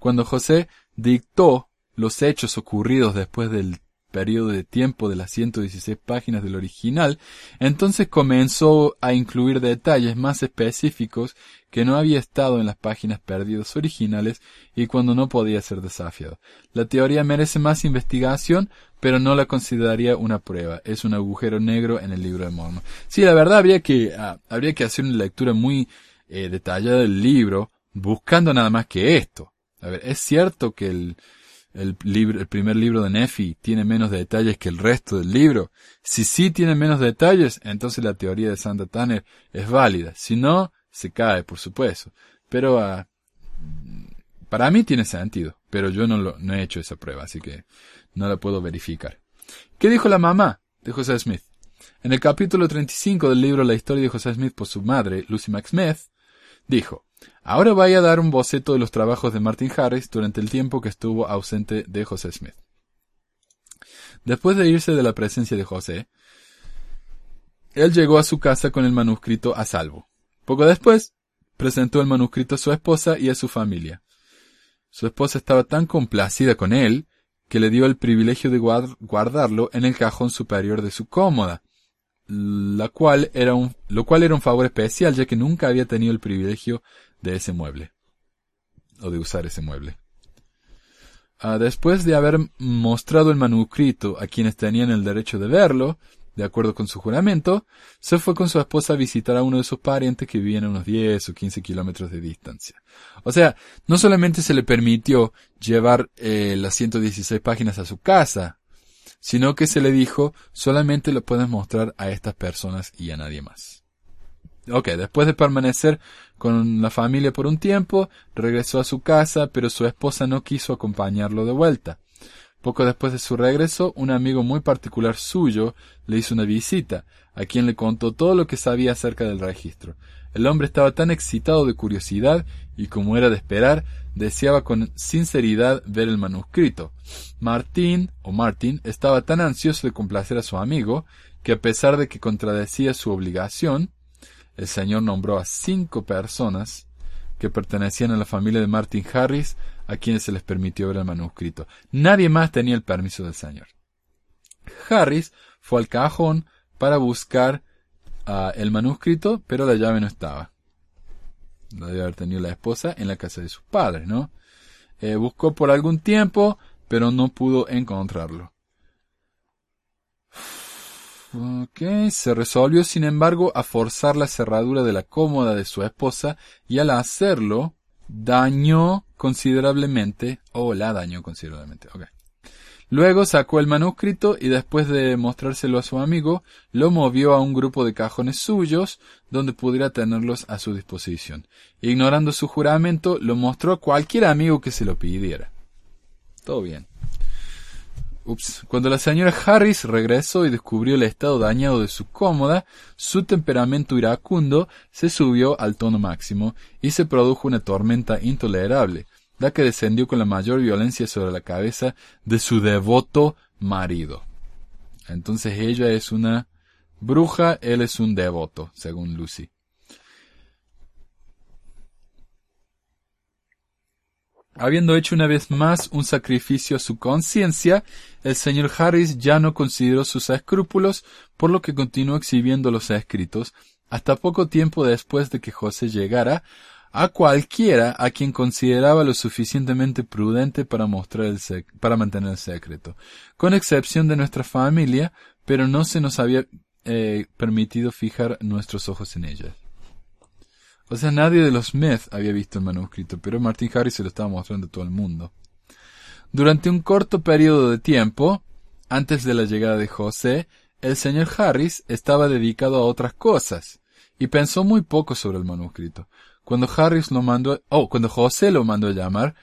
Cuando José dictó los hechos ocurridos después del periodo de tiempo de las 116 páginas del original, entonces comenzó a incluir detalles más específicos que no había estado en las páginas perdidas originales y cuando no podía ser desafiado. La teoría merece más investigación, pero no la consideraría una prueba. Es un agujero negro en el libro de Mormon. Sí, la verdad habría que, ah, habría que hacer una lectura muy eh, detallada del libro, buscando nada más que esto. A ver, es cierto que el, el, libro, el primer libro de Nefi tiene menos detalles que el resto del libro. Si sí tiene menos detalles, entonces la teoría de Santa Tanner es válida. Si no, se cae, por supuesto. Pero uh, para mí tiene sentido, pero yo no, lo, no he hecho esa prueba, así que no la puedo verificar. ¿Qué dijo la mamá de José Smith? En el capítulo 35 del libro La historia de José Smith por su madre, Lucy McSmith, dijo, Ahora voy a dar un boceto de los trabajos de Martin Harris durante el tiempo que estuvo ausente de José Smith. Después de irse de la presencia de José, él llegó a su casa con el manuscrito a salvo. Poco después, presentó el manuscrito a su esposa y a su familia. Su esposa estaba tan complacida con él que le dio el privilegio de guardarlo en el cajón superior de su cómoda, lo cual era un favor especial ya que nunca había tenido el privilegio de ese mueble o de usar ese mueble. Ah, después de haber mostrado el manuscrito a quienes tenían el derecho de verlo, de acuerdo con su juramento, se fue con su esposa a visitar a uno de sus parientes que vivían a unos 10 o 15 kilómetros de distancia. O sea, no solamente se le permitió llevar eh, las 116 páginas a su casa, sino que se le dijo solamente lo puedes mostrar a estas personas y a nadie más. Ok, después de permanecer con la familia por un tiempo, regresó a su casa, pero su esposa no quiso acompañarlo de vuelta. Poco después de su regreso, un amigo muy particular suyo le hizo una visita, a quien le contó todo lo que sabía acerca del registro. El hombre estaba tan excitado de curiosidad y como era de esperar, deseaba con sinceridad ver el manuscrito. Martín, o Martin, estaba tan ansioso de complacer a su amigo, que a pesar de que contradecía su obligación, el Señor nombró a cinco personas que pertenecían a la familia de Martin Harris a quienes se les permitió ver el manuscrito. Nadie más tenía el permiso del Señor. Harris fue al cajón para buscar uh, el manuscrito, pero la llave no estaba. La debe haber tenido la esposa en la casa de sus padres, ¿no? Eh, buscó por algún tiempo, pero no pudo encontrarlo. Ok, se resolvió sin embargo a forzar la cerradura de la cómoda de su esposa y al hacerlo dañó considerablemente, o la dañó considerablemente, ok. Luego sacó el manuscrito y después de mostrárselo a su amigo, lo movió a un grupo de cajones suyos donde pudiera tenerlos a su disposición. Ignorando su juramento, lo mostró a cualquier amigo que se lo pidiera. Todo bien. Ups. Cuando la señora Harris regresó y descubrió el estado dañado de su cómoda, su temperamento iracundo se subió al tono máximo y se produjo una tormenta intolerable, la que descendió con la mayor violencia sobre la cabeza de su devoto marido. Entonces ella es una bruja, él es un devoto, según Lucy. Habiendo hecho una vez más un sacrificio a su conciencia, el señor Harris ya no consideró sus escrúpulos, por lo que continuó exhibiendo los escritos, hasta poco tiempo después de que José llegara, a cualquiera a quien consideraba lo suficientemente prudente para mostrar el para mantener el secreto, con excepción de nuestra familia, pero no se nos había eh, permitido fijar nuestros ojos en ella. O sea, nadie de los Smith había visto el manuscrito, pero Martin Harris se lo estaba mostrando a todo el mundo. Durante un corto periodo de tiempo, antes de la llegada de José, el señor Harris estaba dedicado a otras cosas, y pensó muy poco sobre el manuscrito. Cuando Harris lo mandó, oh, cuando José lo mandó a llamar,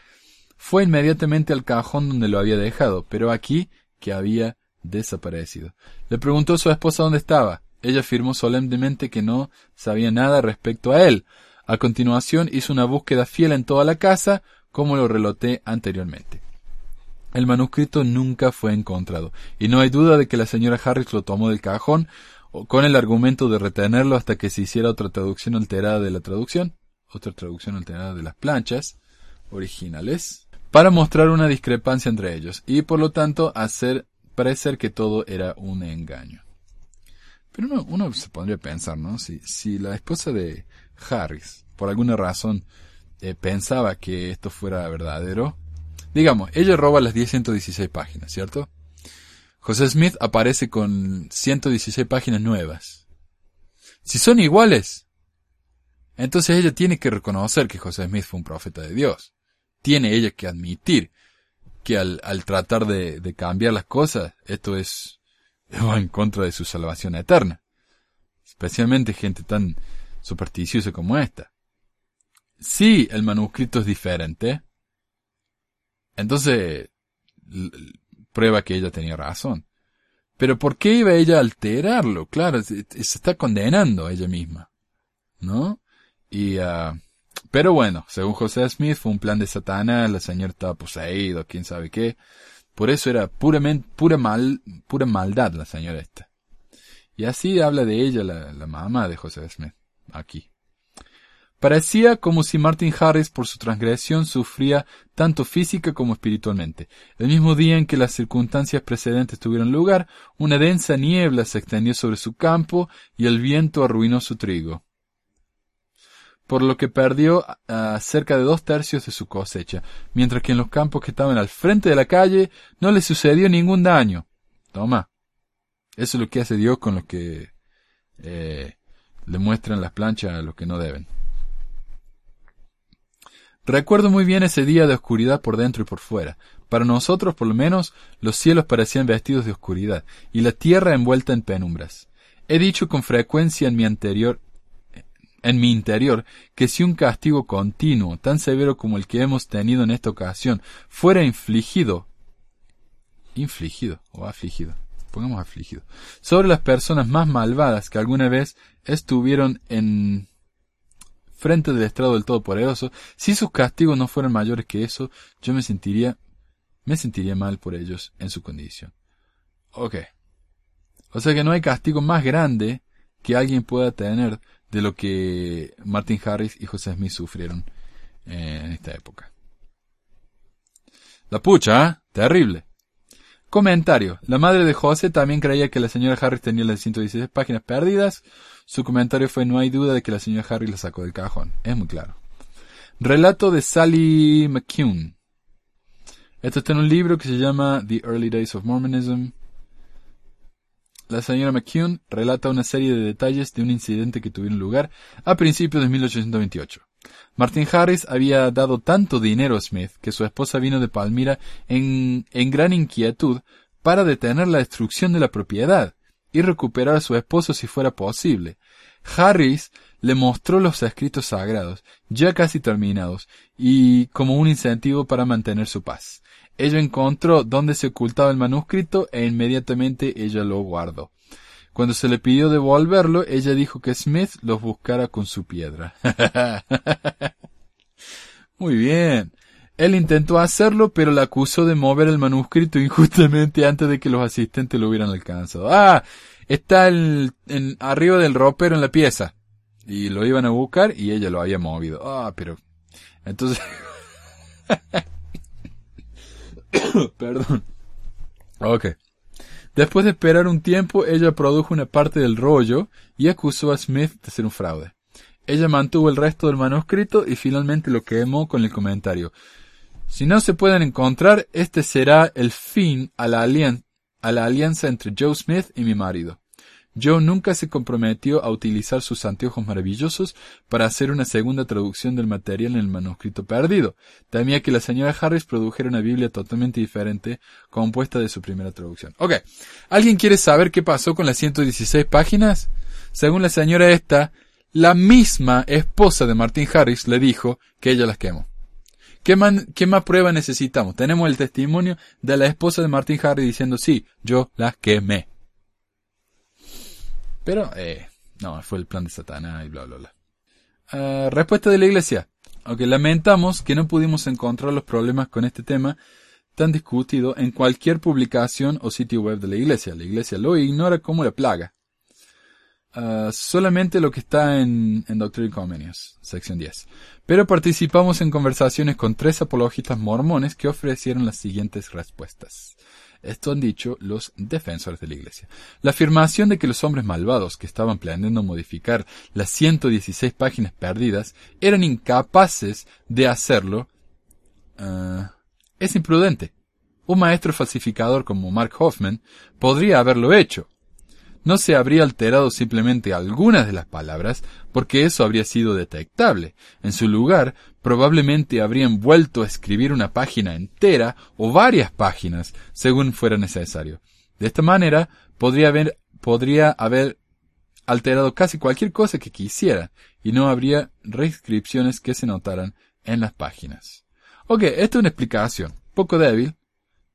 fue inmediatamente al cajón donde lo había dejado, pero aquí que había desaparecido. Le preguntó a su esposa dónde estaba. Ella afirmó solemnemente que no sabía nada respecto a él. A continuación hizo una búsqueda fiel en toda la casa, como lo relaté anteriormente. El manuscrito nunca fue encontrado, y no hay duda de que la señora Harris lo tomó del cajón, con el argumento de retenerlo hasta que se hiciera otra traducción alterada de la traducción otra traducción alterada de las planchas originales, para mostrar una discrepancia entre ellos y por lo tanto hacer parecer que todo era un engaño. Pero uno, se podría pensar, ¿no? Si, si la esposa de Harris, por alguna razón, eh, pensaba que esto fuera verdadero, digamos, ella roba las 10 116 páginas, ¿cierto? José Smith aparece con 116 páginas nuevas. Si son iguales, entonces ella tiene que reconocer que José Smith fue un profeta de Dios. Tiene ella que admitir que al, tratar de, cambiar las cosas, esto es va en contra de su salvación eterna. Especialmente gente tan supersticiosa como esta. Si el manuscrito es diferente, entonces prueba que ella tenía razón. Pero ¿por qué iba ella a alterarlo? Claro, se, está condenando a ella misma. ¿No? Y, uh, pero bueno, según José Smith fue un plan de Satanás, la señora estaba poseído, quién sabe qué. Por eso era puramente, pura mal, pura maldad la señora esta. Y así habla de ella la, la mamá de José Smith, aquí. Parecía como si Martin Harris por su transgresión sufría tanto física como espiritualmente. El mismo día en que las circunstancias precedentes tuvieron lugar, una densa niebla se extendió sobre su campo y el viento arruinó su trigo por lo que perdió ah, cerca de dos tercios de su cosecha, mientras que en los campos que estaban al frente de la calle no le sucedió ningún daño. Toma. Eso es lo que hace Dios con los que eh, le muestran las planchas a los que no deben. Recuerdo muy bien ese día de oscuridad por dentro y por fuera. Para nosotros, por lo menos, los cielos parecían vestidos de oscuridad y la tierra envuelta en penumbras. He dicho con frecuencia en mi anterior en mi interior que si un castigo continuo, tan severo como el que hemos tenido en esta ocasión, fuera infligido, infligido o afligido, pongamos afligido, sobre las personas más malvadas que alguna vez estuvieron en frente del estrado del Todopoderoso, si sus castigos no fueran mayores que eso, yo me sentiría, me sentiría mal por ellos en su condición. Ok. O sea que no hay castigo más grande que alguien pueda tener de lo que Martin Harris y José Smith sufrieron eh, en esta época. La pucha, ¿eh? terrible. Comentario. La madre de José también creía que la señora Harris tenía las 116 páginas perdidas. Su comentario fue no hay duda de que la señora Harris la sacó del cajón. Es muy claro. Relato de Sally McCune. Esto está en un libro que se llama The Early Days of Mormonism. La señora McCune relata una serie de detalles de un incidente que tuvieron lugar a principios de 1828. Martin Harris había dado tanto dinero a Smith que su esposa vino de Palmira en, en gran inquietud para detener la destrucción de la propiedad y recuperar a su esposo si fuera posible. Harris le mostró los escritos sagrados, ya casi terminados, y como un incentivo para mantener su paz. Ella encontró dónde se ocultaba el manuscrito e inmediatamente ella lo guardó. Cuando se le pidió devolverlo, ella dijo que Smith los buscara con su piedra. Muy bien. Él intentó hacerlo, pero la acusó de mover el manuscrito injustamente antes de que los asistentes lo hubieran alcanzado. Ah, está el, en, arriba del ropero en la pieza. Y lo iban a buscar y ella lo había movido. Ah, pero... Entonces... Perdón. Ok. Después de esperar un tiempo, ella produjo una parte del rollo y acusó a Smith de ser un fraude. Ella mantuvo el resto del manuscrito y finalmente lo quemó con el comentario. Si no se pueden encontrar, este será el fin a la, a la alianza entre Joe Smith y mi marido. Joe nunca se comprometió a utilizar sus anteojos maravillosos para hacer una segunda traducción del material en el manuscrito perdido. Temía que la señora Harris produjera una Biblia totalmente diferente, compuesta de su primera traducción. Ok. ¿Alguien quiere saber qué pasó con las 116 páginas? Según la señora esta, la misma esposa de Martin Harris le dijo que ella las quemó. ¿Qué, ¿Qué, más prueba necesitamos? Tenemos el testimonio de la esposa de Martin Harris diciendo sí, yo las quemé. Pero, eh, no, fue el plan de Satanás y bla, bla, bla. Uh, respuesta de la iglesia. Aunque lamentamos que no pudimos encontrar los problemas con este tema tan discutido en cualquier publicación o sitio web de la iglesia. La iglesia lo ignora como la plaga. Uh, solamente lo que está en, en Doctrine Convenios, sección 10. Pero participamos en conversaciones con tres apologistas mormones que ofrecieron las siguientes respuestas. Esto han dicho los defensores de la Iglesia. La afirmación de que los hombres malvados que estaban planeando modificar las 116 páginas perdidas eran incapaces de hacerlo uh, es imprudente. Un maestro falsificador como Mark Hoffman podría haberlo hecho, no se habría alterado simplemente algunas de las palabras porque eso habría sido detectable. En su lugar, probablemente habrían vuelto a escribir una página entera o varias páginas, según fuera necesario. De esta manera, podría haber, podría haber alterado casi cualquier cosa que quisiera, y no habría reescripciones que se notaran en las páginas. Ok, esta es una explicación, poco débil,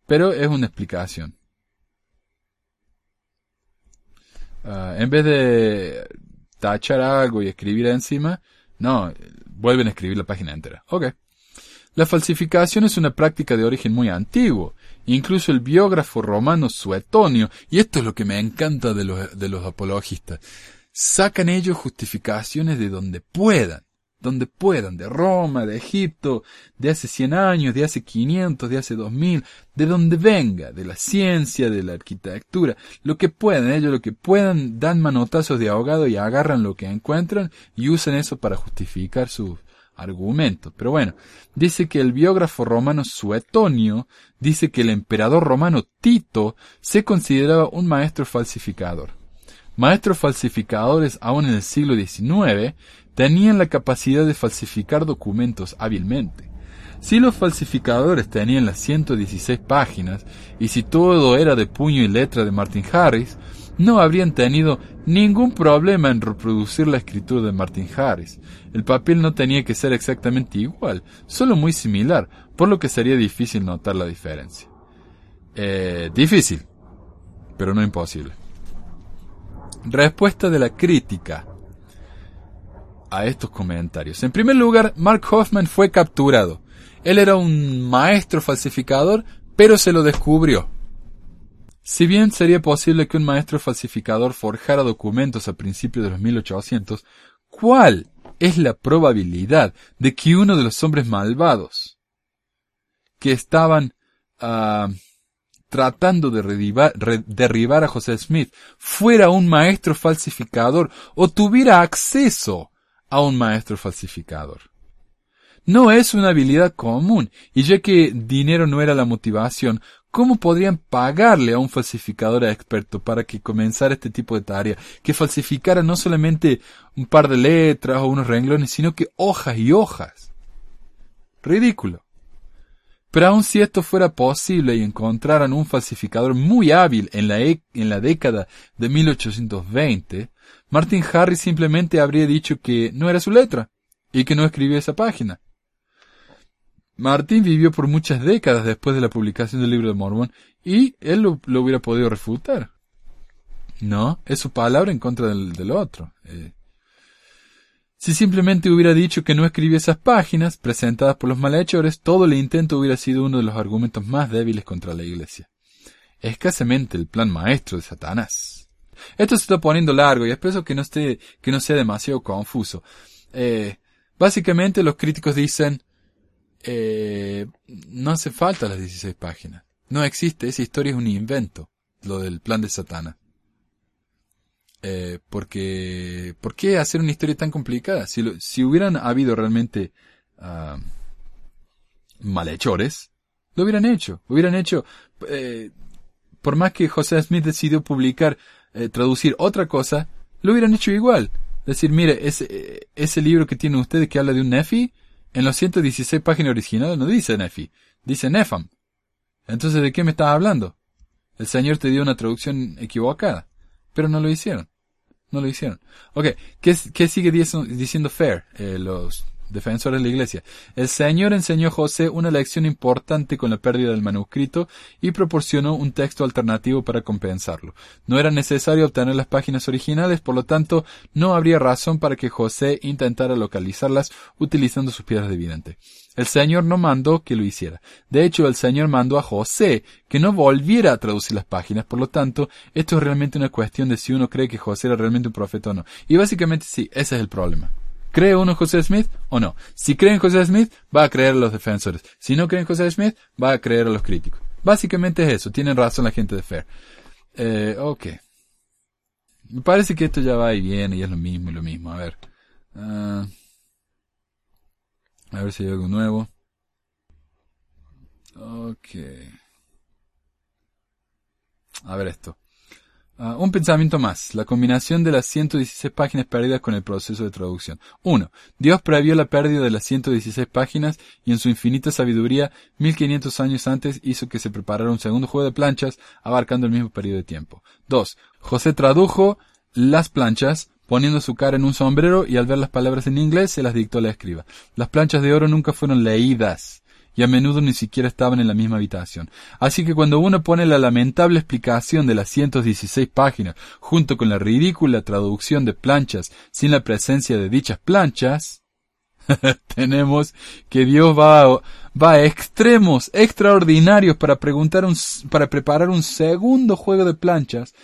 pero es una explicación. Ah, en vez de tachar algo y escribir encima, no, vuelven a escribir la página entera. Ok. La falsificación es una práctica de origen muy antiguo. Incluso el biógrafo romano Suetonio, y esto es lo que me encanta de los, de los apologistas, sacan ellos justificaciones de donde puedan donde puedan, de Roma, de Egipto, de hace 100 años, de hace 500, de hace 2000, de donde venga, de la ciencia, de la arquitectura, lo que puedan, ellos lo que puedan, dan manotazos de ahogado y agarran lo que encuentran y usan eso para justificar sus argumentos. Pero bueno, dice que el biógrafo romano Suetonio dice que el emperador romano Tito se consideraba un maestro falsificador. Maestros falsificadores aún en el siglo XIX tenían la capacidad de falsificar documentos hábilmente. Si los falsificadores tenían las 116 páginas y si todo era de puño y letra de Martin Harris, no habrían tenido ningún problema en reproducir la escritura de Martin Harris. El papel no tenía que ser exactamente igual, solo muy similar, por lo que sería difícil notar la diferencia. Eh, difícil, pero no imposible. Respuesta de la crítica a estos comentarios. En primer lugar, Mark Hoffman fue capturado. Él era un maestro falsificador, pero se lo descubrió. Si bien sería posible que un maestro falsificador forjara documentos a principios de los 1800, ¿cuál es la probabilidad de que uno de los hombres malvados que estaban uh, tratando de derribar a José Smith fuera un maestro falsificador o tuviera acceso a un maestro falsificador. No es una habilidad común, y ya que dinero no era la motivación, ¿Cómo podrían pagarle a un falsificador experto para que comenzara este tipo de tarea? Que falsificara no solamente un par de letras o unos renglones, sino que hojas y hojas. Ridículo. Pero aun si esto fuera posible y encontraran un falsificador muy hábil en la, e, en la década de 1820, Martin Harris simplemente habría dicho que no era su letra y que no escribió esa página. Martin vivió por muchas décadas después de la publicación del libro de Mormon y él lo, hubiera podido refutar. No, es su palabra en contra del, otro. Eh, si simplemente hubiera dicho que no escribió esas páginas presentadas por los malhechores, todo el intento hubiera sido uno de los argumentos más débiles contra la Iglesia. Escasamente el plan maestro de Satanás. Esto se está poniendo largo y espero que no esté, que no sea demasiado confuso. Eh, básicamente los críticos dicen, eh, no hace falta las 16 páginas. No existe, esa historia es un invento, lo del plan de Satanás. Eh, porque, ¿por qué hacer una historia tan complicada? Si, si hubieran habido realmente uh, malhechores, lo hubieran hecho. Hubieran hecho, eh, por más que José Smith decidió publicar, eh, traducir otra cosa, lo hubieran hecho igual. Decir, mire, ese, ese libro que tienen ustedes que habla de un Nefi, en los 116 páginas originales no dice Nefi, dice Nefam. Entonces, ¿de qué me estás hablando? El Señor te dio una traducción equivocada. Pero no lo hicieron. No lo hicieron. Ok, ¿qué, qué sigue diciendo Fair, eh, los defensores de la iglesia? El Señor enseñó a José una lección importante con la pérdida del manuscrito y proporcionó un texto alternativo para compensarlo. No era necesario obtener las páginas originales, por lo tanto, no habría razón para que José intentara localizarlas utilizando sus piedras de vidente. El Señor no mandó que lo hiciera. De hecho, el Señor mandó a José que no volviera a traducir las páginas. Por lo tanto, esto es realmente una cuestión de si uno cree que José era realmente un profeta o no. Y básicamente sí, ese es el problema. ¿Cree uno José Smith o no? Si cree en José Smith, va a creer a los defensores. Si no cree en José Smith, va a creer a los críticos. Básicamente es eso. Tienen razón la gente de Fair. Eh, ok. Me parece que esto ya va y viene y es lo mismo y lo mismo. A ver. Ah, a ver si hay algo nuevo. Ok. A ver esto. Ah, un pensamiento más. La combinación de las 116 páginas perdidas con el proceso de traducción. 1. Dios previó la pérdida de las 116 páginas y en su infinita sabiduría, 1500 años antes hizo que se preparara un segundo juego de planchas abarcando el mismo periodo de tiempo. 2. José tradujo las planchas poniendo su cara en un sombrero y al ver las palabras en inglés se las dictó la escriba. Las planchas de oro nunca fueron leídas y a menudo ni siquiera estaban en la misma habitación. Así que cuando uno pone la lamentable explicación de las 116 páginas junto con la ridícula traducción de planchas sin la presencia de dichas planchas, tenemos que Dios va a, extremos extraordinarios para, preguntar un, para preparar un segundo juego de planchas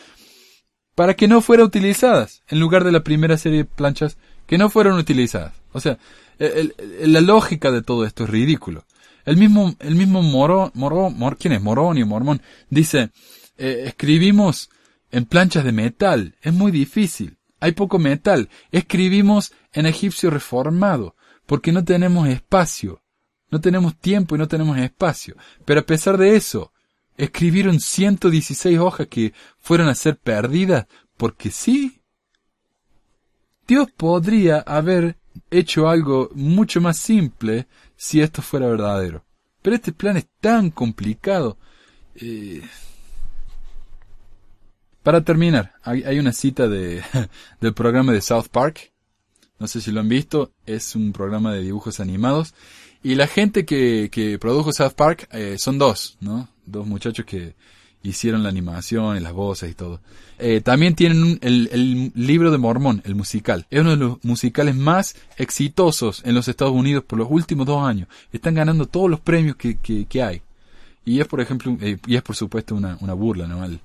para que no fueran utilizadas, en lugar de la primera serie de planchas que no fueron utilizadas. O sea, la lógica de todo esto es ridículo. El mismo, el mismo Moro, Moro, Mor, ¿quién es? Morón y Mormón, dice, eh, escribimos en planchas de metal, es muy difícil, hay poco metal, escribimos en egipcio reformado, porque no tenemos espacio, no tenemos tiempo y no tenemos espacio. Pero a pesar de eso, escribieron 116 hojas que fueron a ser perdidas porque sí. Dios podría haber hecho algo mucho más simple si esto fuera verdadero. Pero este plan es tan complicado. Eh, para terminar, hay, una cita de, del programa de South Park. No sé si lo han visto. Es un programa de dibujos animados. Y la gente que, que produjo South Park eh, son dos, ¿no? dos muchachos que hicieron la animación y las voces y todo. Eh, también tienen el, libro de Mormón, el musical. Es uno de los musicales más exitosos en los Estados Unidos por los últimos dos años. Están ganando todos los premios que, que, hay. Y es, por ejemplo, eh, y es por supuesto una, una burla, ¿no? Al,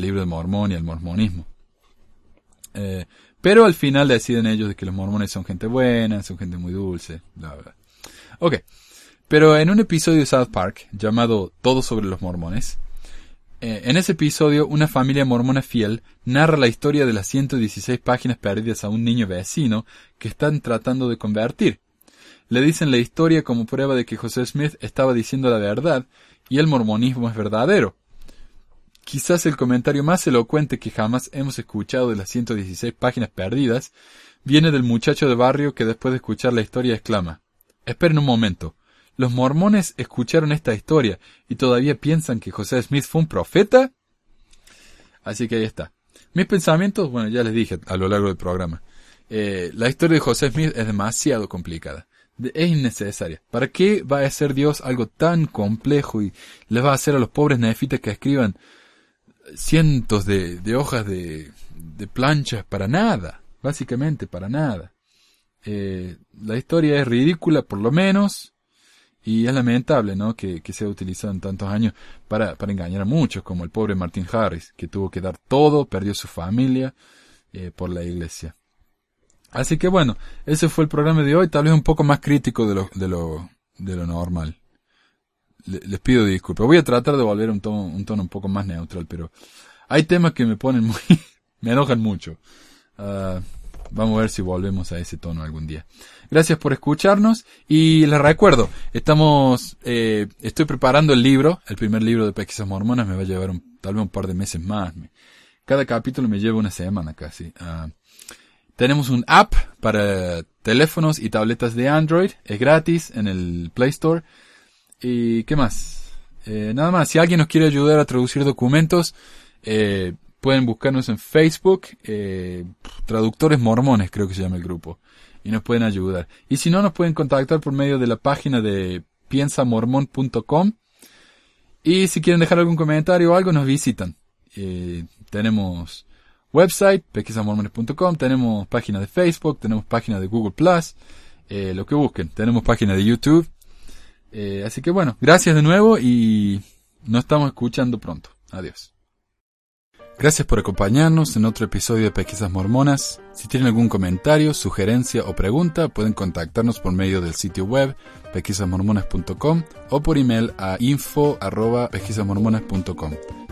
libro de Mormón y al mormonismo. Eh, pero al final deciden ellos de que los mormones son gente buena, son gente muy dulce, bla, bla. Ok. Pero en un episodio de South Park llamado Todo sobre los mormones, en ese episodio una familia mormona fiel narra la historia de las 116 páginas perdidas a un niño vecino que están tratando de convertir. Le dicen la historia como prueba de que José Smith estaba diciendo la verdad y el mormonismo es verdadero. Quizás el comentario más elocuente que jamás hemos escuchado de las 116 páginas perdidas viene del muchacho de barrio que después de escuchar la historia exclama Esperen un momento. ¿Los mormones escucharon esta historia y todavía piensan que José Smith fue un profeta? Así que ahí está. Mis pensamientos, bueno, ya les dije a lo largo del programa. Eh, la historia de José Smith es demasiado complicada. Es innecesaria. ¿Para qué va a hacer Dios algo tan complejo y les va a hacer a los pobres nefitas que escriban cientos de, hojas de, de planchas para nada? Básicamente para nada. Eh, la historia es ridícula por lo menos y es lamentable, ¿no? Que, que sea utilizado en tantos años para, para engañar a muchos, como el pobre Martin Harris, que tuvo que dar todo, perdió su familia eh, por la iglesia. Así que bueno, ese fue el programa de hoy, tal vez un poco más crítico de lo, de lo, de lo normal. les pido disculpas. Voy a tratar de volver a un tono, un tono un poco más neutral, pero hay temas que me ponen muy, me enojan mucho. Uh, Vamos a ver si volvemos a ese tono algún día. Gracias por escucharnos y les recuerdo, estamos, eh, estoy preparando el libro, el primer libro de Pesquisas Mormonas, me va a llevar un, tal vez un par de meses más. Cada capítulo me lleva una semana casi. Uh, tenemos un app para teléfonos y tabletas de Android, es gratis en el Play Store. ¿Y qué más? Eh, nada más, si alguien nos quiere ayudar a traducir documentos, eh, Pueden buscarnos en Facebook, eh, Traductores Mormones creo que se llama el grupo, y nos pueden ayudar. Y si no, nos pueden contactar por medio de la página de piensamormon.com. Y si quieren dejar algún comentario o algo, nos visitan. Eh, tenemos website, pesquisamormones.com, tenemos página de Facebook, tenemos página de Google Plus, eh, lo que busquen. Tenemos página de YouTube. así que bueno, gracias de nuevo y nos estamos escuchando pronto. Adiós. Gracias por acompañarnos en otro episodio de Pesquisas Mormonas. Si tienen algún comentario, sugerencia o pregunta, pueden contactarnos por medio del sitio web pesquisasmormonas.com o por email a info@pesquisasmormonas.com.